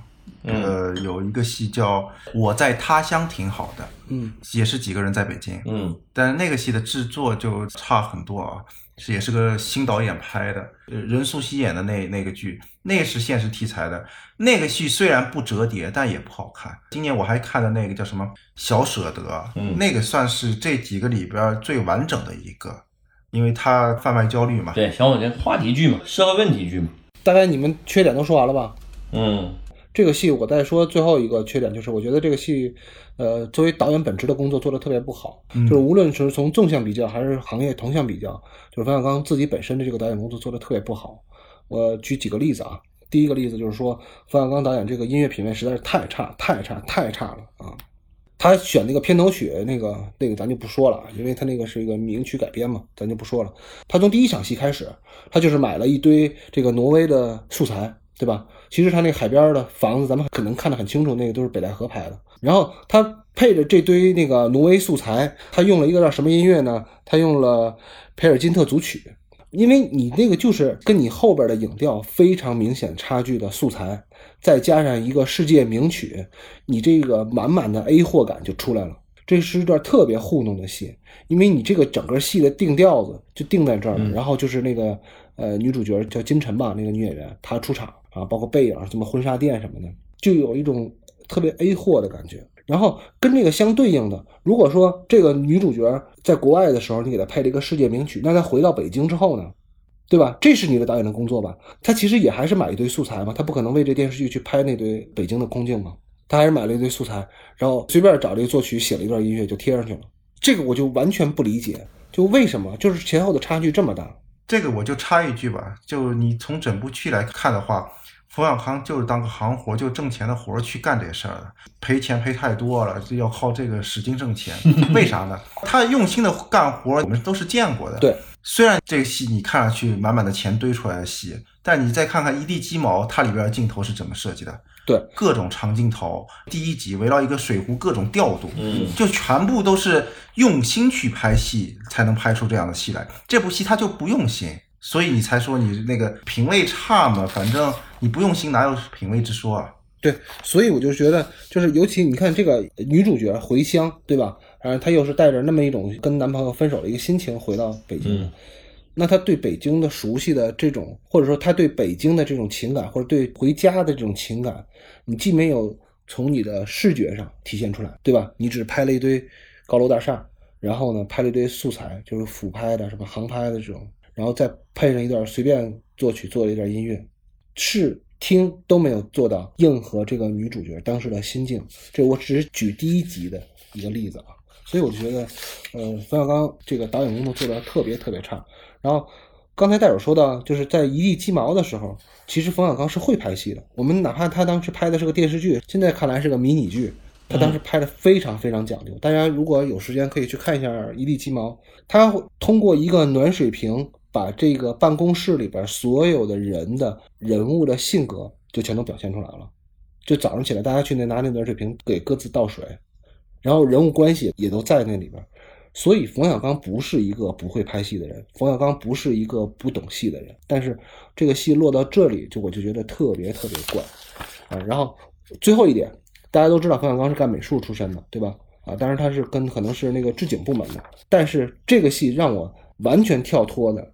呃，有一个戏叫《我在他乡挺好的》，嗯，也是几个人在北京，嗯但是那个戏的制作就差很多啊。是也是个新导演拍的，呃，任素汐演的那那个剧，那是现实题材的。那个戏虽然不折叠，但也不好看。今年我还看的那个叫什么《小舍得》，嗯那个算是这几个里边最完整的一个，因为它贩卖焦虑嘛。对，小伙子话题剧嘛，社会问题剧嘛。大概你们缺点都说完了吧？嗯这个戏我再说最后一个缺点，就是我觉得这个戏，呃，作为导演本职的工作做得特别不好，嗯就是无论是从纵向比较还是行业同向比较，就是冯小刚自己本身的这个导演工作做得特别不好。我举几个例子啊，第一个例子就是说冯小刚导演这个音乐品味实在是太差、太差、太差了啊。他选那个片头曲，那个那个咱就不说了，因为他那个是一个名曲改编嘛，咱就不说了。他从第一场戏开始，他就是买了一堆这个挪威的素材，对吧？其实他那海边的房子，咱们可能看得很清楚，那个都是北戴河拍的。然后他配着这堆那个挪威素材，他用了一个叫什么音乐呢？他用了培尔金特组曲，因为你那个就是跟你后边的影调非常明显差距的素材，再加上一个世界名曲，你这个满满的 A 货感就出来了。这是一段特别糊弄的戏，因为你这个整个戏的定调子就定在这儿了。嗯然后就是那个呃女主角叫金晨吧，那个女演员她出场啊，包括背影什么婚纱店什么的，就有一种特别 A 货的感觉。然后跟这个相对应的，如果说这个女主角在国外的时候，你给她配了一个世界名曲，那她回到北京之后呢，对吧？这是你的导演的工作吧？他其实也还是买一堆素材嘛，他不可能为这电视剧去拍那堆北京的空镜嘛，他还是买了一堆素材，然后随便找了一个作曲写了一段音乐就贴上去了。这个我就完全不理解，就为什么就是前后的差距这么大？这个我就插一句吧，就你从整部剧来看的话，冯小刚就是当个行活，就挣钱的活去干这事儿的，赔钱赔太多了，就要靠这个使劲挣钱。为啥呢？他用心的干活儿，我们都是见过的。对，虽然这个戏你看上去满满的钱堆出来的戏，但你再看看一地鸡毛，它里边的镜头是怎么设计的？对，各种长镜头，第一集围绕一个水壶各种调度，嗯就全部都是用心去拍戏才能拍出这样的戏来。这部戏它就不用心，所以你才说你那个品味差嘛。反正你不用心，哪有品味之说啊？对，所以我就觉得，就是尤其你看这个女主角回乡，对吧？然后她又是带着那么一种跟男朋友分手的一个心情回到北京的，嗯那她对北京的熟悉的这种，或者说她对北京的这种情感，或者对回家的这种情感，你既没有从你的视觉上体现出来，对吧？你只拍了一堆高楼大厦，然后呢拍了一堆素材，就是俯拍的、什么航拍的这种，然后再配上一段随便作曲做了一段音乐，是听都没有做到应和这个女主角当时的心境。这我只是举第一集的一个例子啊，所以我就觉得，呃，冯小刚这个导演工作做得特别特别差。然后刚才戴友说到，就是在一地鸡毛的时候，其实冯小刚是会拍戏的。我们哪怕他当时拍的是个电视剧，现在看来是个迷你剧，他当时拍的非常非常讲究。大家如果有时间可以去看一下《一地鸡毛》，他通过一个暖水瓶，把这个办公室里边所有的人的人物的性格就全都表现出来了。就早上起来，大家去那拿那暖水瓶给各自倒水，然后人物关系也都在那里边。所以冯小刚不是一个不会拍戏的人，冯小刚不是一个不懂戏的人。但是这个戏落到这里，就我就觉得特别特别怪啊。然后最后一点，大家都知道冯小刚是干美术出身的，对吧？啊，当然他是跟可能是那个置景部门的，但是这个戏让我完全跳脱的，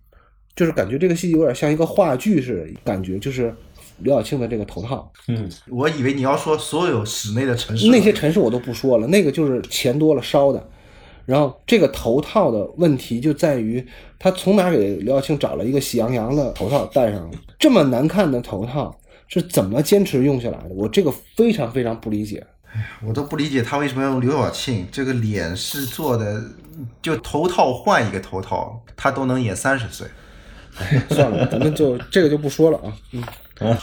就是感觉这个戏有点像一个话剧似的，感觉就是刘晓庆的这个头套，嗯，我以为你要说所有室内的城市那些城市我都不说了，那个就是钱多了烧的。然后这个头套的问题就在于，他从哪给刘晓庆找了一个喜羊羊的头套戴上了？这么难看的头套是怎么坚持用下来的？我这个非常非常不理解。我都不理解他为什么要用刘晓庆，这个脸是做的，就头套换一个头套，他都能演三十岁。算了，咱们就这个就不说了啊。嗯，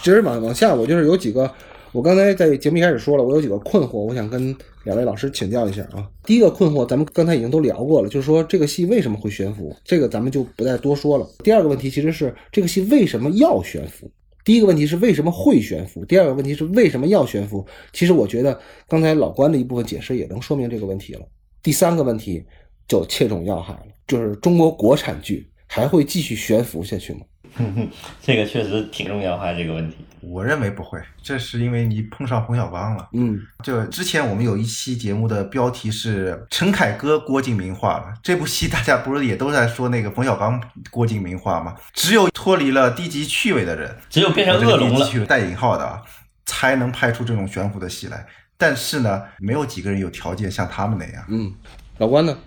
其实往往下，我就是有几个，我刚才在节目一开始说了，我有几个困惑，我想跟两位老师请教一下啊。第一个困惑，咱们刚才已经都聊过了，就是说这个戏为什么会悬浮，这个咱们就不再多说了。第二个问题其实是这个戏为什么要悬浮？第一个问题是为什么会悬浮？第二个问题是为什么要悬浮？其实我觉得刚才老关的一部分解释也能说明这个问题了。第三个问题就切中要害了，就是中国国产剧还会继续悬浮下去吗？这个确实挺重要哈，这个问题。我认为不会，这是因为你碰上冯小刚了。嗯，就之前我们有一期节目的标题是陈凯歌郭敬明化了，这部戏大家不是也都在说那个冯小刚郭敬明化吗？只有脱离了低级趣味的人，只有变成恶龙了带引号的啊，才能拍出这种悬浮的戏来。但是呢，没有几个人有条件像他们那样。嗯，老关呢？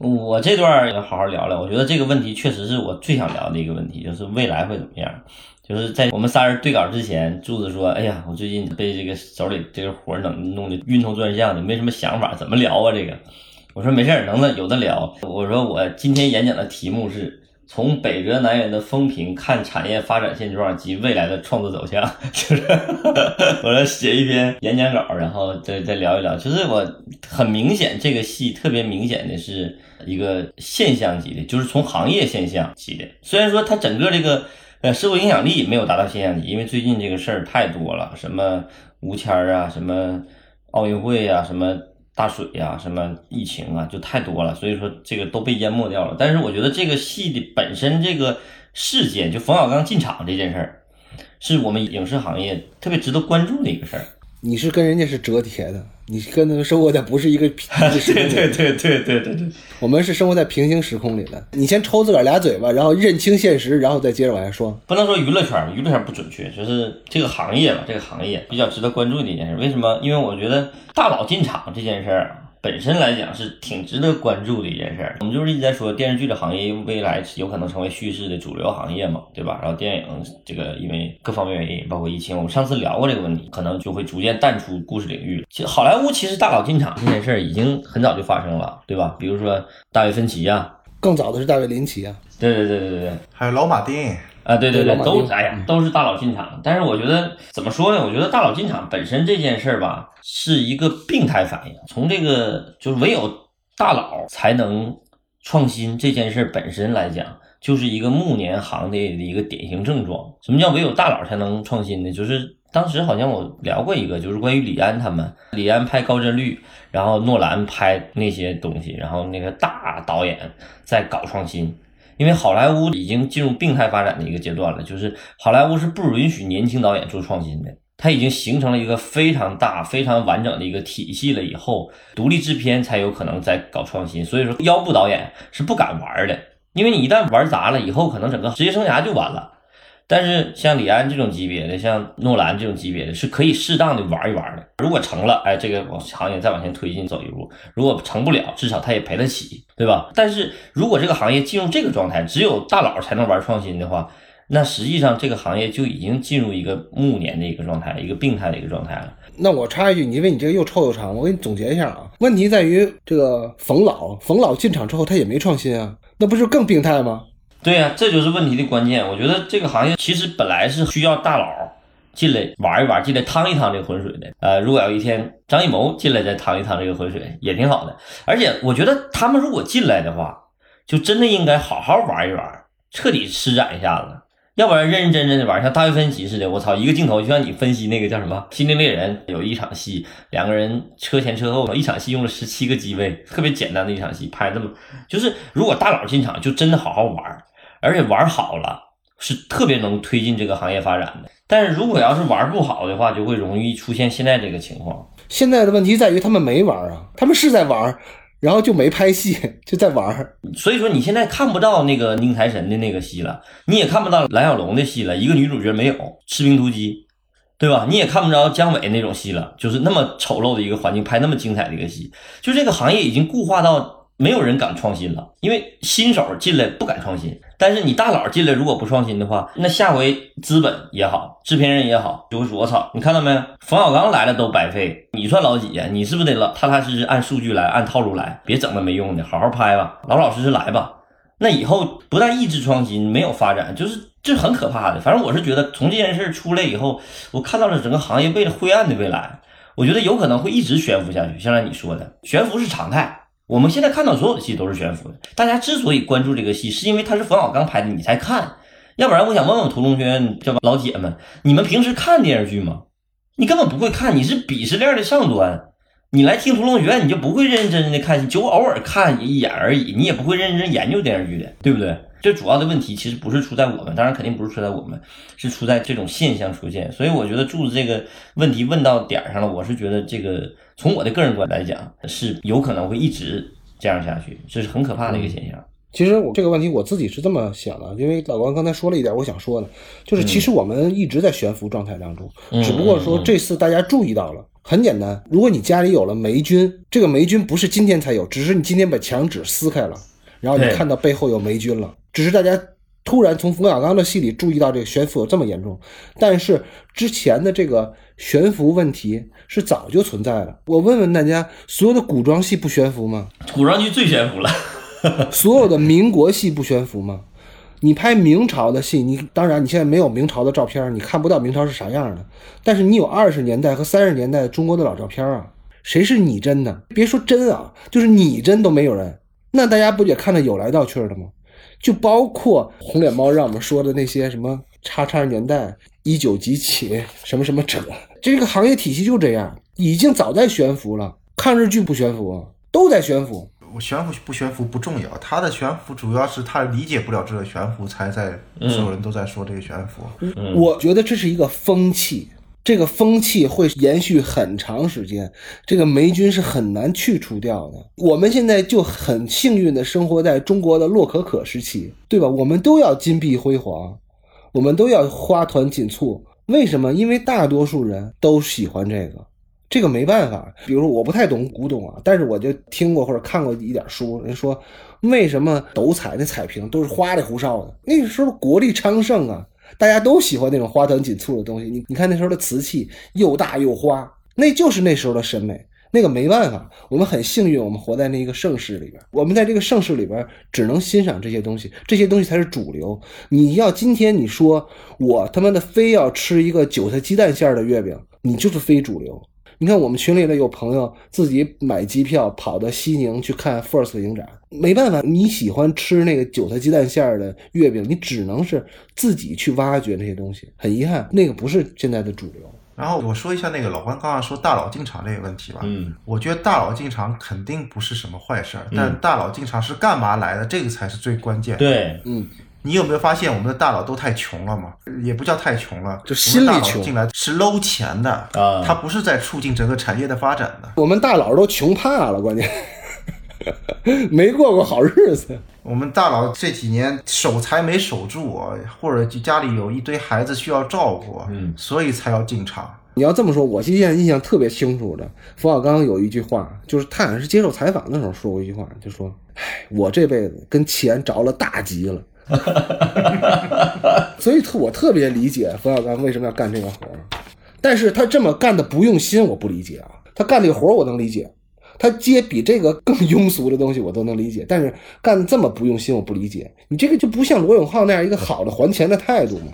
我这段要好好聊聊，我觉得这个问题确实是我最想聊的一个问题，就是未来会怎么样。就是在我们仨人对稿之前，柱子说：“哎呀，我最近被这个手里这个活儿弄弄得晕头转向的，没什么想法，怎么聊啊？这个。”我说没事儿，能的有的聊。我说我今天演讲的题目是从北辙南辕的风评看产业发展现状及未来的创作走向，就是我要写一篇演讲稿，然后再再聊一聊。其实我很明显，这个戏特别明显的是一个现象级的，就是从行业现象级的。虽然说它整个这个呃社会影响力没有达到现象级，因为最近这个事儿太多了，什么吴谦儿啊，什么奥运会啊，什么。大水呀、什么疫情啊，就太多了，所以说这个都被淹没掉了。但是我觉得这个戏的本身这个事件，就冯小刚进场这件事儿，是我们影视行业特别值得关注的一个事儿。你是跟人家是折叠的，你跟他们生活在不是一个 平行时空里，对对对对对对，我们是生活在平行时空里的。你先抽自个儿俩嘴巴，然后认清现实，然后再接着往下说。不能说娱乐圈，娱乐圈不准确，就是这个行业吧，这个行业比较值得关注的一件事。为什么？因为我觉得大佬进场这件事儿本身来讲是挺值得关注的一件事儿。我们就是一直在说电视剧的行业未来有可能成为叙事的主流行业嘛，对吧？然后电影这个因为各方面原因，包括疫情，我们上次聊过这个问题，可能就会逐渐淡出故事领域。其实好莱坞其实大佬进场这件事儿已经很早就发生了，对吧？比如说大卫芬奇呀、更早的是大卫林奇啊，对对对对对对。还有老马丁，啊，对对对，都哎呀，都是大佬进场。但是我觉得怎么说呢？我觉得大佬进场本身这件事儿吧，是一个病态反应。从这个就是唯有大佬才能创新这件事儿本身来讲，就是一个暮年行的一个典型症状。什么叫唯有大佬才能创新呢？就是当时好像我聊过一个，就是关于李安他们，李安拍高帧率，然后诺兰拍那些东西，然后那个大导演在搞创新。因为好莱坞已经进入病态发展的一个阶段了，就是好莱坞是不允许年轻导演做创新的，它已经形成了一个非常大、非常完整的一个体系了。以后独立制片才有可能再搞创新，所以说腰部导演是不敢玩的，因为你一旦玩砸了，以后可能整个职业生涯就完了。但是像李安这种级别的，像诺兰这种级别的，是可以适当的玩一玩的。如果成了，哎，这个往行业再往前推进走一步；如果成不了，至少他也赔得起，对吧？但是如果这个行业进入这个状态，只有大佬才能玩创新的话，那实际上这个行业就已经进入一个暮年的一个状态，一个病态的一个状态了。那我插一句，因为你这个又臭又长，我给你总结一下啊。问题在于这个冯老，冯老进场之后他也没创新啊，那不是更病态吗？对呀、这就是问题的关键。我觉得这个行业其实本来是需要大佬进来玩一玩，进来趟一趟这个浑水的。呃，如果有一天张艺谋进来再趟一趟这个浑水，也挺好的。而且我觉得他们如果进来的话，就真的应该好好玩一玩，彻底施展一下子。要不然认认真真的玩，像大卫芬奇似的，我操，一个镜头就像你分析那个叫什么《心灵猎人》，有一场戏，两个人车前车后，一场戏用了十七个机位，特别简单的一场戏，拍这么，就是如果大佬进场，就真的好好玩，而且玩好了，是特别能推进这个行业发展的。但是如果要是玩不好的话，就会容易出现现在这个情况。现在的问题在于他们没玩啊，他们是在玩，然后就没拍戏，就在玩。所以说你现在看不到那个宁财神的那个戏了，你也看不到蓝小龙的戏了，一个女主角没有，《士兵突击》，对吧？你也看不着姜伟那种戏了，就是那么丑陋的一个环境拍那么精彩的一个戏，就这个行业已经固化到没有人敢创新了，因为新手进来不敢创新。但是你大佬进来如果不创新的话，那下回资本也好，制片人也好，就会说：“我操，你看到没？冯小刚来了都白费，你算老几呀？你是不是得老踏踏实实按数据来，按套路来，别整那没用的，好好拍吧，老老实实来吧。”那以后不但抑制创新，没有发展，就是这很可怕的。反正我是觉得，从这件事出来以后，我看到了整个行业未来灰暗的未来。我觉得有可能会一直悬浮下去，像你说的，悬浮是常态。我们现在看到所有的戏都是悬浮的。大家之所以关注这个戏，是因为它是冯小刚拍的，你才看。要不然，我想问问屠龙学院这帮老姐们，你们平时看电视剧吗？你根本不会看，你是鄙视链的上端。你来听屠龙学院，你就不会认认真真的看，就偶尔看一眼而已，你也不会认真研究电视剧的，对不对？最主要的问题其实不是出在我们，当然肯定不是出在我们，是出在这种现象出现。所以我觉得柱子这个问题问到点儿上了，我是觉得这个从我的个人观来讲，是有可能会一直这样下去，这是很可怕的一个现象。其实我这个问题我自己是这么想的，因为老王刚才说了一点，我想说的，就是其实我们一直在悬浮状态当中，嗯只不过说这次大家注意到了。很简单，如果你家里有了霉菌，这个霉菌不是今天才有，只是你今天把墙纸撕开了，然后你看到背后有霉菌了，只是大家突然从冯小刚的戏里注意到这个悬浮有这么严重，但是之前的这个悬浮问题是早就存在了。我问问大家，所有的古装戏不悬浮吗？古装剧最悬浮了，所有的民国戏不悬浮吗？你拍明朝的戏，你当然你现在没有明朝的照片，你看不到明朝是啥样的。但是你有二十年代和三十年代中国的老照片啊，谁是拟真的？别说真啊，就是拟真都没有人。那大家不也看着有来道去的吗？就包括红脸猫让我们说的那些什么叉叉年代、一九几起什么什么者，这个行业体系就这样，已经早在悬浮了。抗日剧不悬浮啊，都在悬浮。我悬浮不悬浮不重要，他的悬浮主要是他理解不了这个悬浮，才在所有人都在说这个悬浮。我觉得这是一个风气，这个风气会延续很长时间，这个霉菌是很难去除掉的。我们现在就很幸运的生活在中国的洛可可时期，对吧？我们都要金碧辉煌，我们都要花团锦簇。为什么？因为大多数人都喜欢这个。这个没办法，比如说我不太懂古董啊，但是我就听过或者看过一点书，人说为什么斗彩那彩屏都是花里胡哨的？那个时候国力昌盛啊，大家都喜欢那种花团锦簇的东西。你你看那时候的瓷器又大又花，那就是那时候的审美。那个没办法，我们很幸运，我们活在那一个盛世里边。我们在这个盛世里边，只能欣赏这些东西，这些东西才是主流。你要今天你说我他妈的非要吃一个韭菜鸡蛋馅的月饼，你就是非主流。你看我们群里的有朋友自己买机票跑到西宁去看 FIRST 的影展，没办法，你喜欢吃那个韭菜鸡蛋馅儿的月饼，你只能是自己去挖掘那些东西。很遗憾，那个不是现在的主流。然后我说一下那个老关刚刚说大佬进场这个问题吧。嗯，我觉得大佬进场肯定不是什么坏事儿，但大佬进场是干嘛来的，这个才是最关键。，对，嗯，你有没有发现我们的大佬都太穷了嘛？也不叫太穷了，就心大佬穷进来是搂钱的啊他不是在促进整个产业的发展的。我们大佬都穷怕了，关键 没过过好日子。我们大佬这几年守财没守住啊，或者家里有一堆孩子需要照顾，嗯，所以才要进场。你要这么说，我现在印象特别清楚的，冯小刚有一句话，就是他好像是接受采访的时候说过一句话，就说：“哎，我这辈子跟钱着了大急了。” 所以特我特别理解冯小刚为什么要干这个活儿，但是他这么干的不用心，我不理解啊。他干这个活儿我能理解，他接比这个更庸俗的东西我都能理解，但是干得这么不用心我不理解。你这个就不像罗永浩那样一个好的还钱的态度嘛？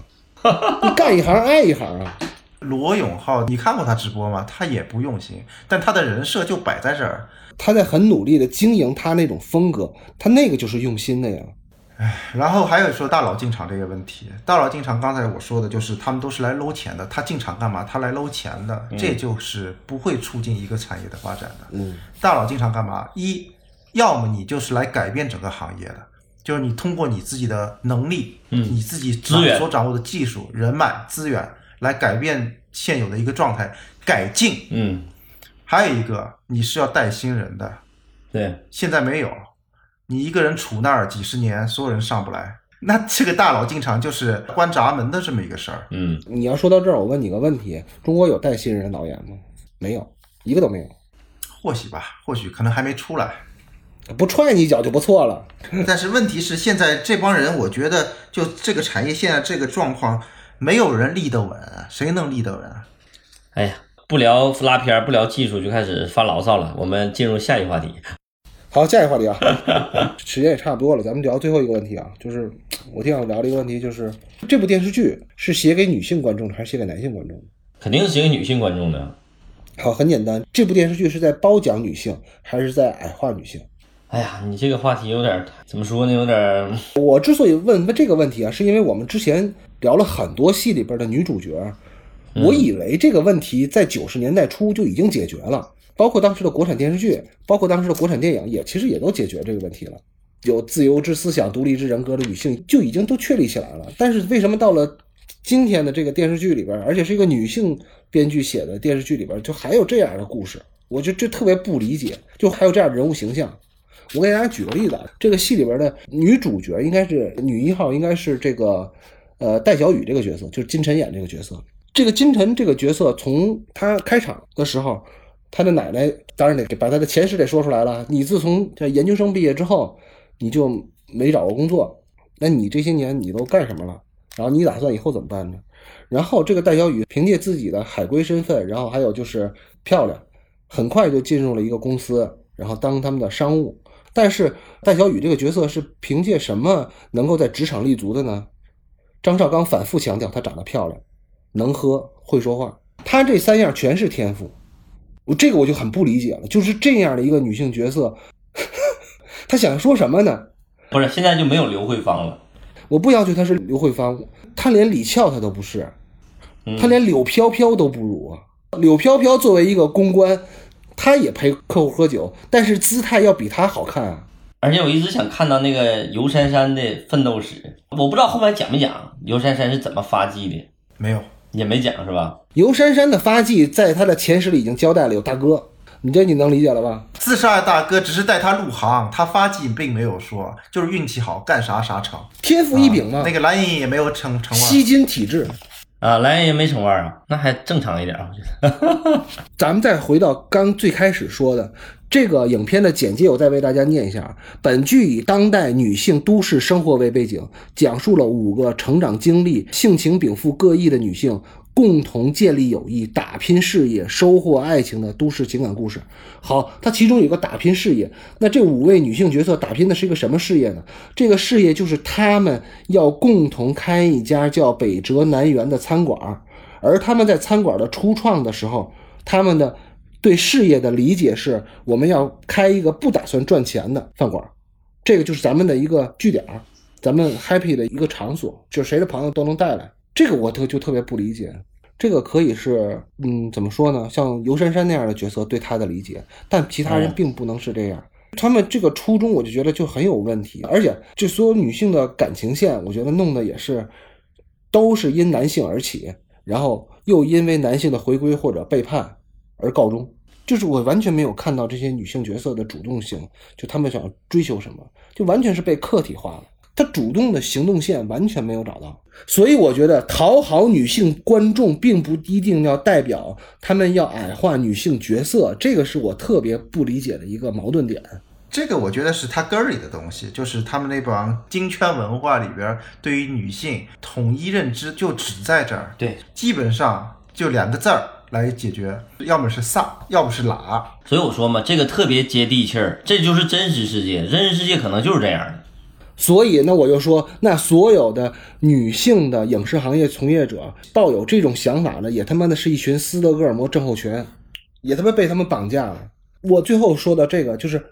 你干一行爱一行啊。罗永浩，你看过他直播吗？他也不用心，但他的人设就摆在这儿。他在很努力的经营他那种风格，他那个就是用心的呀。然后还有说大佬进场这个问题，大佬进场，刚才我说的就是他们都是来搂钱的，他进场干嘛？他来搂钱的，这就是不会促进一个产业的发展的。嗯，大佬进场干嘛？一，要么你就是来改变整个行业的，就是你通过你自己的能力，嗯你自己所掌握的技术、人脉、资源来改变现有的一个状态，改进。嗯，还有一个，你是要带新人的，对，现在没有，你一个人杵那儿几十年，所有人上不来。那这个大佬进场就是关闸门的这么一个事儿。嗯，你要说到这儿，我问你个问题：中国有带新人的导演吗？没有，一个都没有。或许吧，或许可能还没出来。不踹你一脚就不错了。但是问题是，现在这帮人，我觉得就这个产业现在这个状况，没有人立得稳，谁能立得稳？哎呀，不聊拉片儿，不聊技术，就开始发牢骚了。我们进入下一个话题。好，下一个话题啊，时间也差不多了，咱们聊最后一个问题啊，就是我挺想聊的一个问题，就是这部电视剧是写给女性观众的还是写给男性观众的？肯定是写给女性观众的。好，很简单，这部电视剧是在褒奖女性还是在矮化女性？哎呀，你这个话题有点儿怎么说呢？有点儿我之所以问问这个问题啊，是因为我们之前聊了很多戏里边的女主角，我以为这个问题在九十年代初就已经解决了，包括当时的国产电视剧，包括当时的国产电影也其实也都解决这个问题了。有自由之思想、独立之人格的女性就已经都确立起来了。但是为什么到了今天的这个电视剧里边，而且是一个女性编剧写的电视剧里边，就还有这样的故事？我就就特别不理解，就还有这样的人物形象。我给大家举个例子啊，这个戏里边的女主角应该是女一号，应该是这个呃戴小雨这个角色，就是金晨演这个角色。这个金晨这个角色，从她开场的时候，他的奶奶当然得把他的前世得说出来了。你自从这研究生毕业之后，你就没找过工作，那你这些年你都干什么了？然后你打算以后怎么办呢？然后这个戴小雨凭借自己的海归身份，然后还有就是漂亮，很快就进入了一个公司，然后当他们的商务。但是戴小雨这个角色是凭借什么能够在职场立足的呢？张绍刚反复强调她长得漂亮、能喝、会说话，她这三样全是天赋。我这个我就很不理解了，就是这样的一个女性角色，她想说什么呢？不是，现在就没有刘慧芳了。我不要求她是刘慧芳，她连李俏她都不是，她连柳飘飘都不如。柳飘飘作为一个公关。她也陪客户喝酒，但是姿态要比她好看啊！而且我一直想看到那个尤珊珊的奋斗史，我不知道后面讲没讲尤珊珊是怎么发迹的，没有，也没讲是吧？尤珊珊的发迹在他的前十里已经交代了，有大哥，你这你能理解了吧？自杀的大哥只是带他入行，他发迹并没有说，就是运气好，干啥啥成，天赋异禀嘛。那个蓝莹莹也没有成成吸金体质。啊，蓝也没成腕啊，那还正常一点，我觉得。咱们再回到刚最开始说的这个影片的简介，我再为大家念一下。本剧以当代女性都市生活为背景，讲述了五个成长经历、性情禀赋各异的女性。共同建立友谊、打拼事业、收获爱情的都市情感故事。好，它其中有个打拼事业。那这五位女性角色打拼的是一个什么事业呢？这个事业就是她们要共同开一家叫北辙南辕的餐馆。而他们在餐馆的初创的时候，他们的对事业的理解是：我们要开一个不打算赚钱的饭馆。这个就是咱们的一个据点，咱们 happy 的一个场所，就是谁的朋友都能带来。这个我特就特别不理解，这个可以是，嗯，怎么说呢？像尤珊珊那样的角色对他的理解，但其他人并不能是这样。他们这个初衷，我就觉得就很有问题。而且，这所有女性的感情线，我觉得弄的也是，都是因男性而起，然后又因为男性的回归或者背叛而告终。就是我完全没有看到这些女性角色的主动性，就他们想要追求什么，就完全是被客体化了。他主动的行动线完全没有找到，所以我觉得讨好女性观众并不一定要代表他们要矮化女性角色，这个是我特别不理解的一个矛盾点。这个我觉得是他根儿里的东西，就是他们那帮金圈文化里边对于女性统一认知就只在这儿，对，基本上就两个字儿来解决，要么是飒，要么是喇。所以我说嘛，这个特别接地气儿，这就是真实世界，真实世界可能就是这样的。所以，那我就说，那所有的女性的影视行业从业者抱有这种想法的，也他妈的是一群斯德哥尔摩症候群，也他妈被他们绑架了。我最后说的这个，就是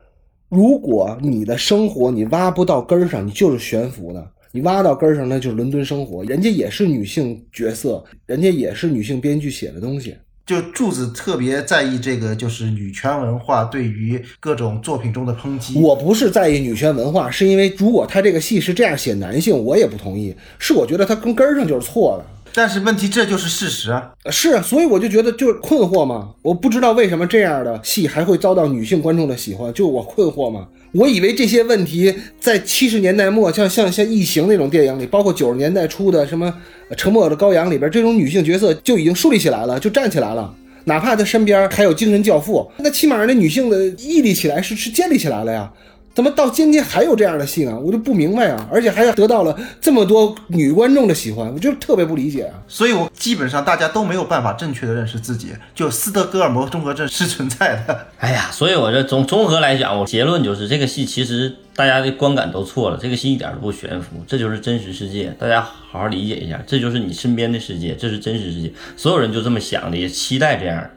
如果你的生活你挖不到根儿上，你就是悬浮的；你挖到根儿上，那就是伦敦生活。人家也是女性角色，人家也是女性编剧写的东西。就柱子特别在意这个，就是女权文化对于各种作品中的抨击。我不是在意女权文化，是因为如果他这个戏是这样写男性，我也不同意。是我觉得他根根上就是错的。但是问题这就是事实，是，所以我就觉得就是困惑嘛。我不知道为什么这样的戏还会遭到女性观众的喜欢，就我困惑嘛。我以为这些问题在七十年代末，像像像《异形》那种电影里，包括九十年代初的什么《沉默的羔羊》里边，这种女性角色就已经树立起来了，就站起来了。哪怕她身边还有精神教父，那起码那女性的屹立起来是是建立起来了呀。怎么到今天还有这样的戏呢？我就不明白啊！而且还要得到了这么多女观众的喜欢，我就特别不理解啊！所以，我基本上大家都没有办法正确的认识自己，就斯德哥尔摩综合症是存在的。哎呀，所以我这综综合来讲，我结论就是这个戏其实大家的观感都错了，这个戏一点都不悬浮，这就是真实世界，大家好好理解一下，这就是你身边的世界，这是真实世界，所有人就这么想的，也期待这样。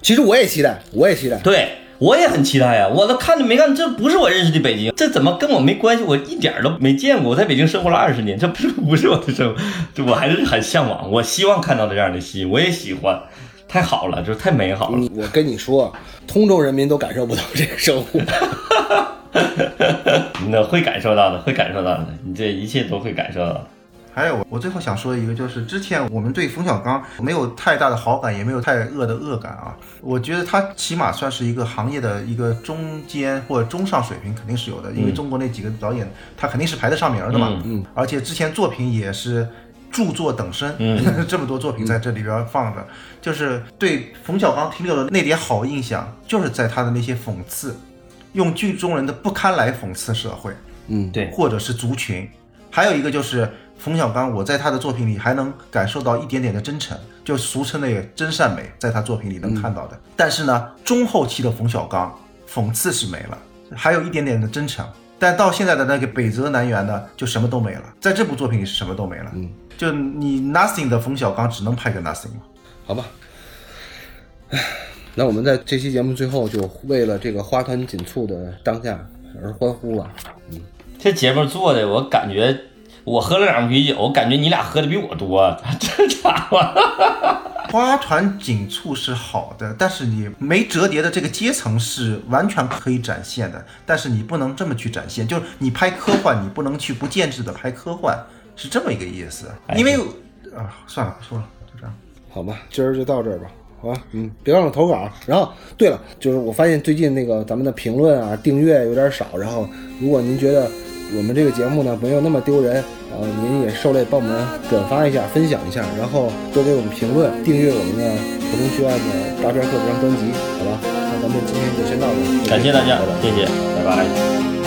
其实我也期待，我也期待，对。我也很期待呀！我都看着没看，这不是我认识的北京，这怎么跟我没关系？我一点都没见过。我在北京生活了二十年，这不是不是我的生活，这我还是很向往。我希望看到这样的戏，我也喜欢，太好了，就是太美好了。我跟你说，通州人民都感受不到这个生活。那会感受到的，会感受到的，你这一切都会感受到的。还有，我最后想说一个，就是之前我们对冯小刚没有太大的好感，也没有太恶的恶感啊。我觉得他起码算是一个行业的一个中间或者中上水平，肯定是有的。因为中国那几个导演，他肯定是排得上名的嘛。而且之前作品也是著作等身，嗯 这么多作品在这里边放着，就是对冯小刚停留的那点好印象，就是在他的那些讽刺，用剧中人的不堪来讽刺社会。嗯，对，或者是族群。还有一个就是冯小刚，我在他的作品里还能感受到一点点的真诚，就俗称的真善美，在他作品里能看到的。但是呢，中后期的冯小刚讽刺是没了，还有一点点的真诚。但到现在的那个北泽南园呢，就什么都没了。在这部作品里是什么都没了，嗯，就你 nothing 的冯小刚只能拍个 nothing 嘛。好吧。唉，那我们在这期节目最后就为了这个花团锦簇的当下而欢呼吧。嗯这节目做的，我感觉我喝了两啤酒，我感觉你俩喝的比我多，这家伙。花团锦簇是好的，但是你没折叠的这个阶层是完全可以展现的，但是你不能这么去展现，就是你拍科幻，你不能去不限制的拍科幻，是这么一个意思。因为啊，算了，不说了，就这样。好吧，今儿就到这儿吧，好吧，嗯，别忘了投稿。然后，对了，就是我发现最近那个咱们的评论啊、订阅有点少，然后如果您觉得我们这个节目呢没有那么丢人，呃，您也受累帮我们转发一下、分享一下，然后多给我们评论、订阅我们的普通学院的大专课这张专辑，好吧？那咱们今天就先到这儿，感谢大家，谢谢，拜拜。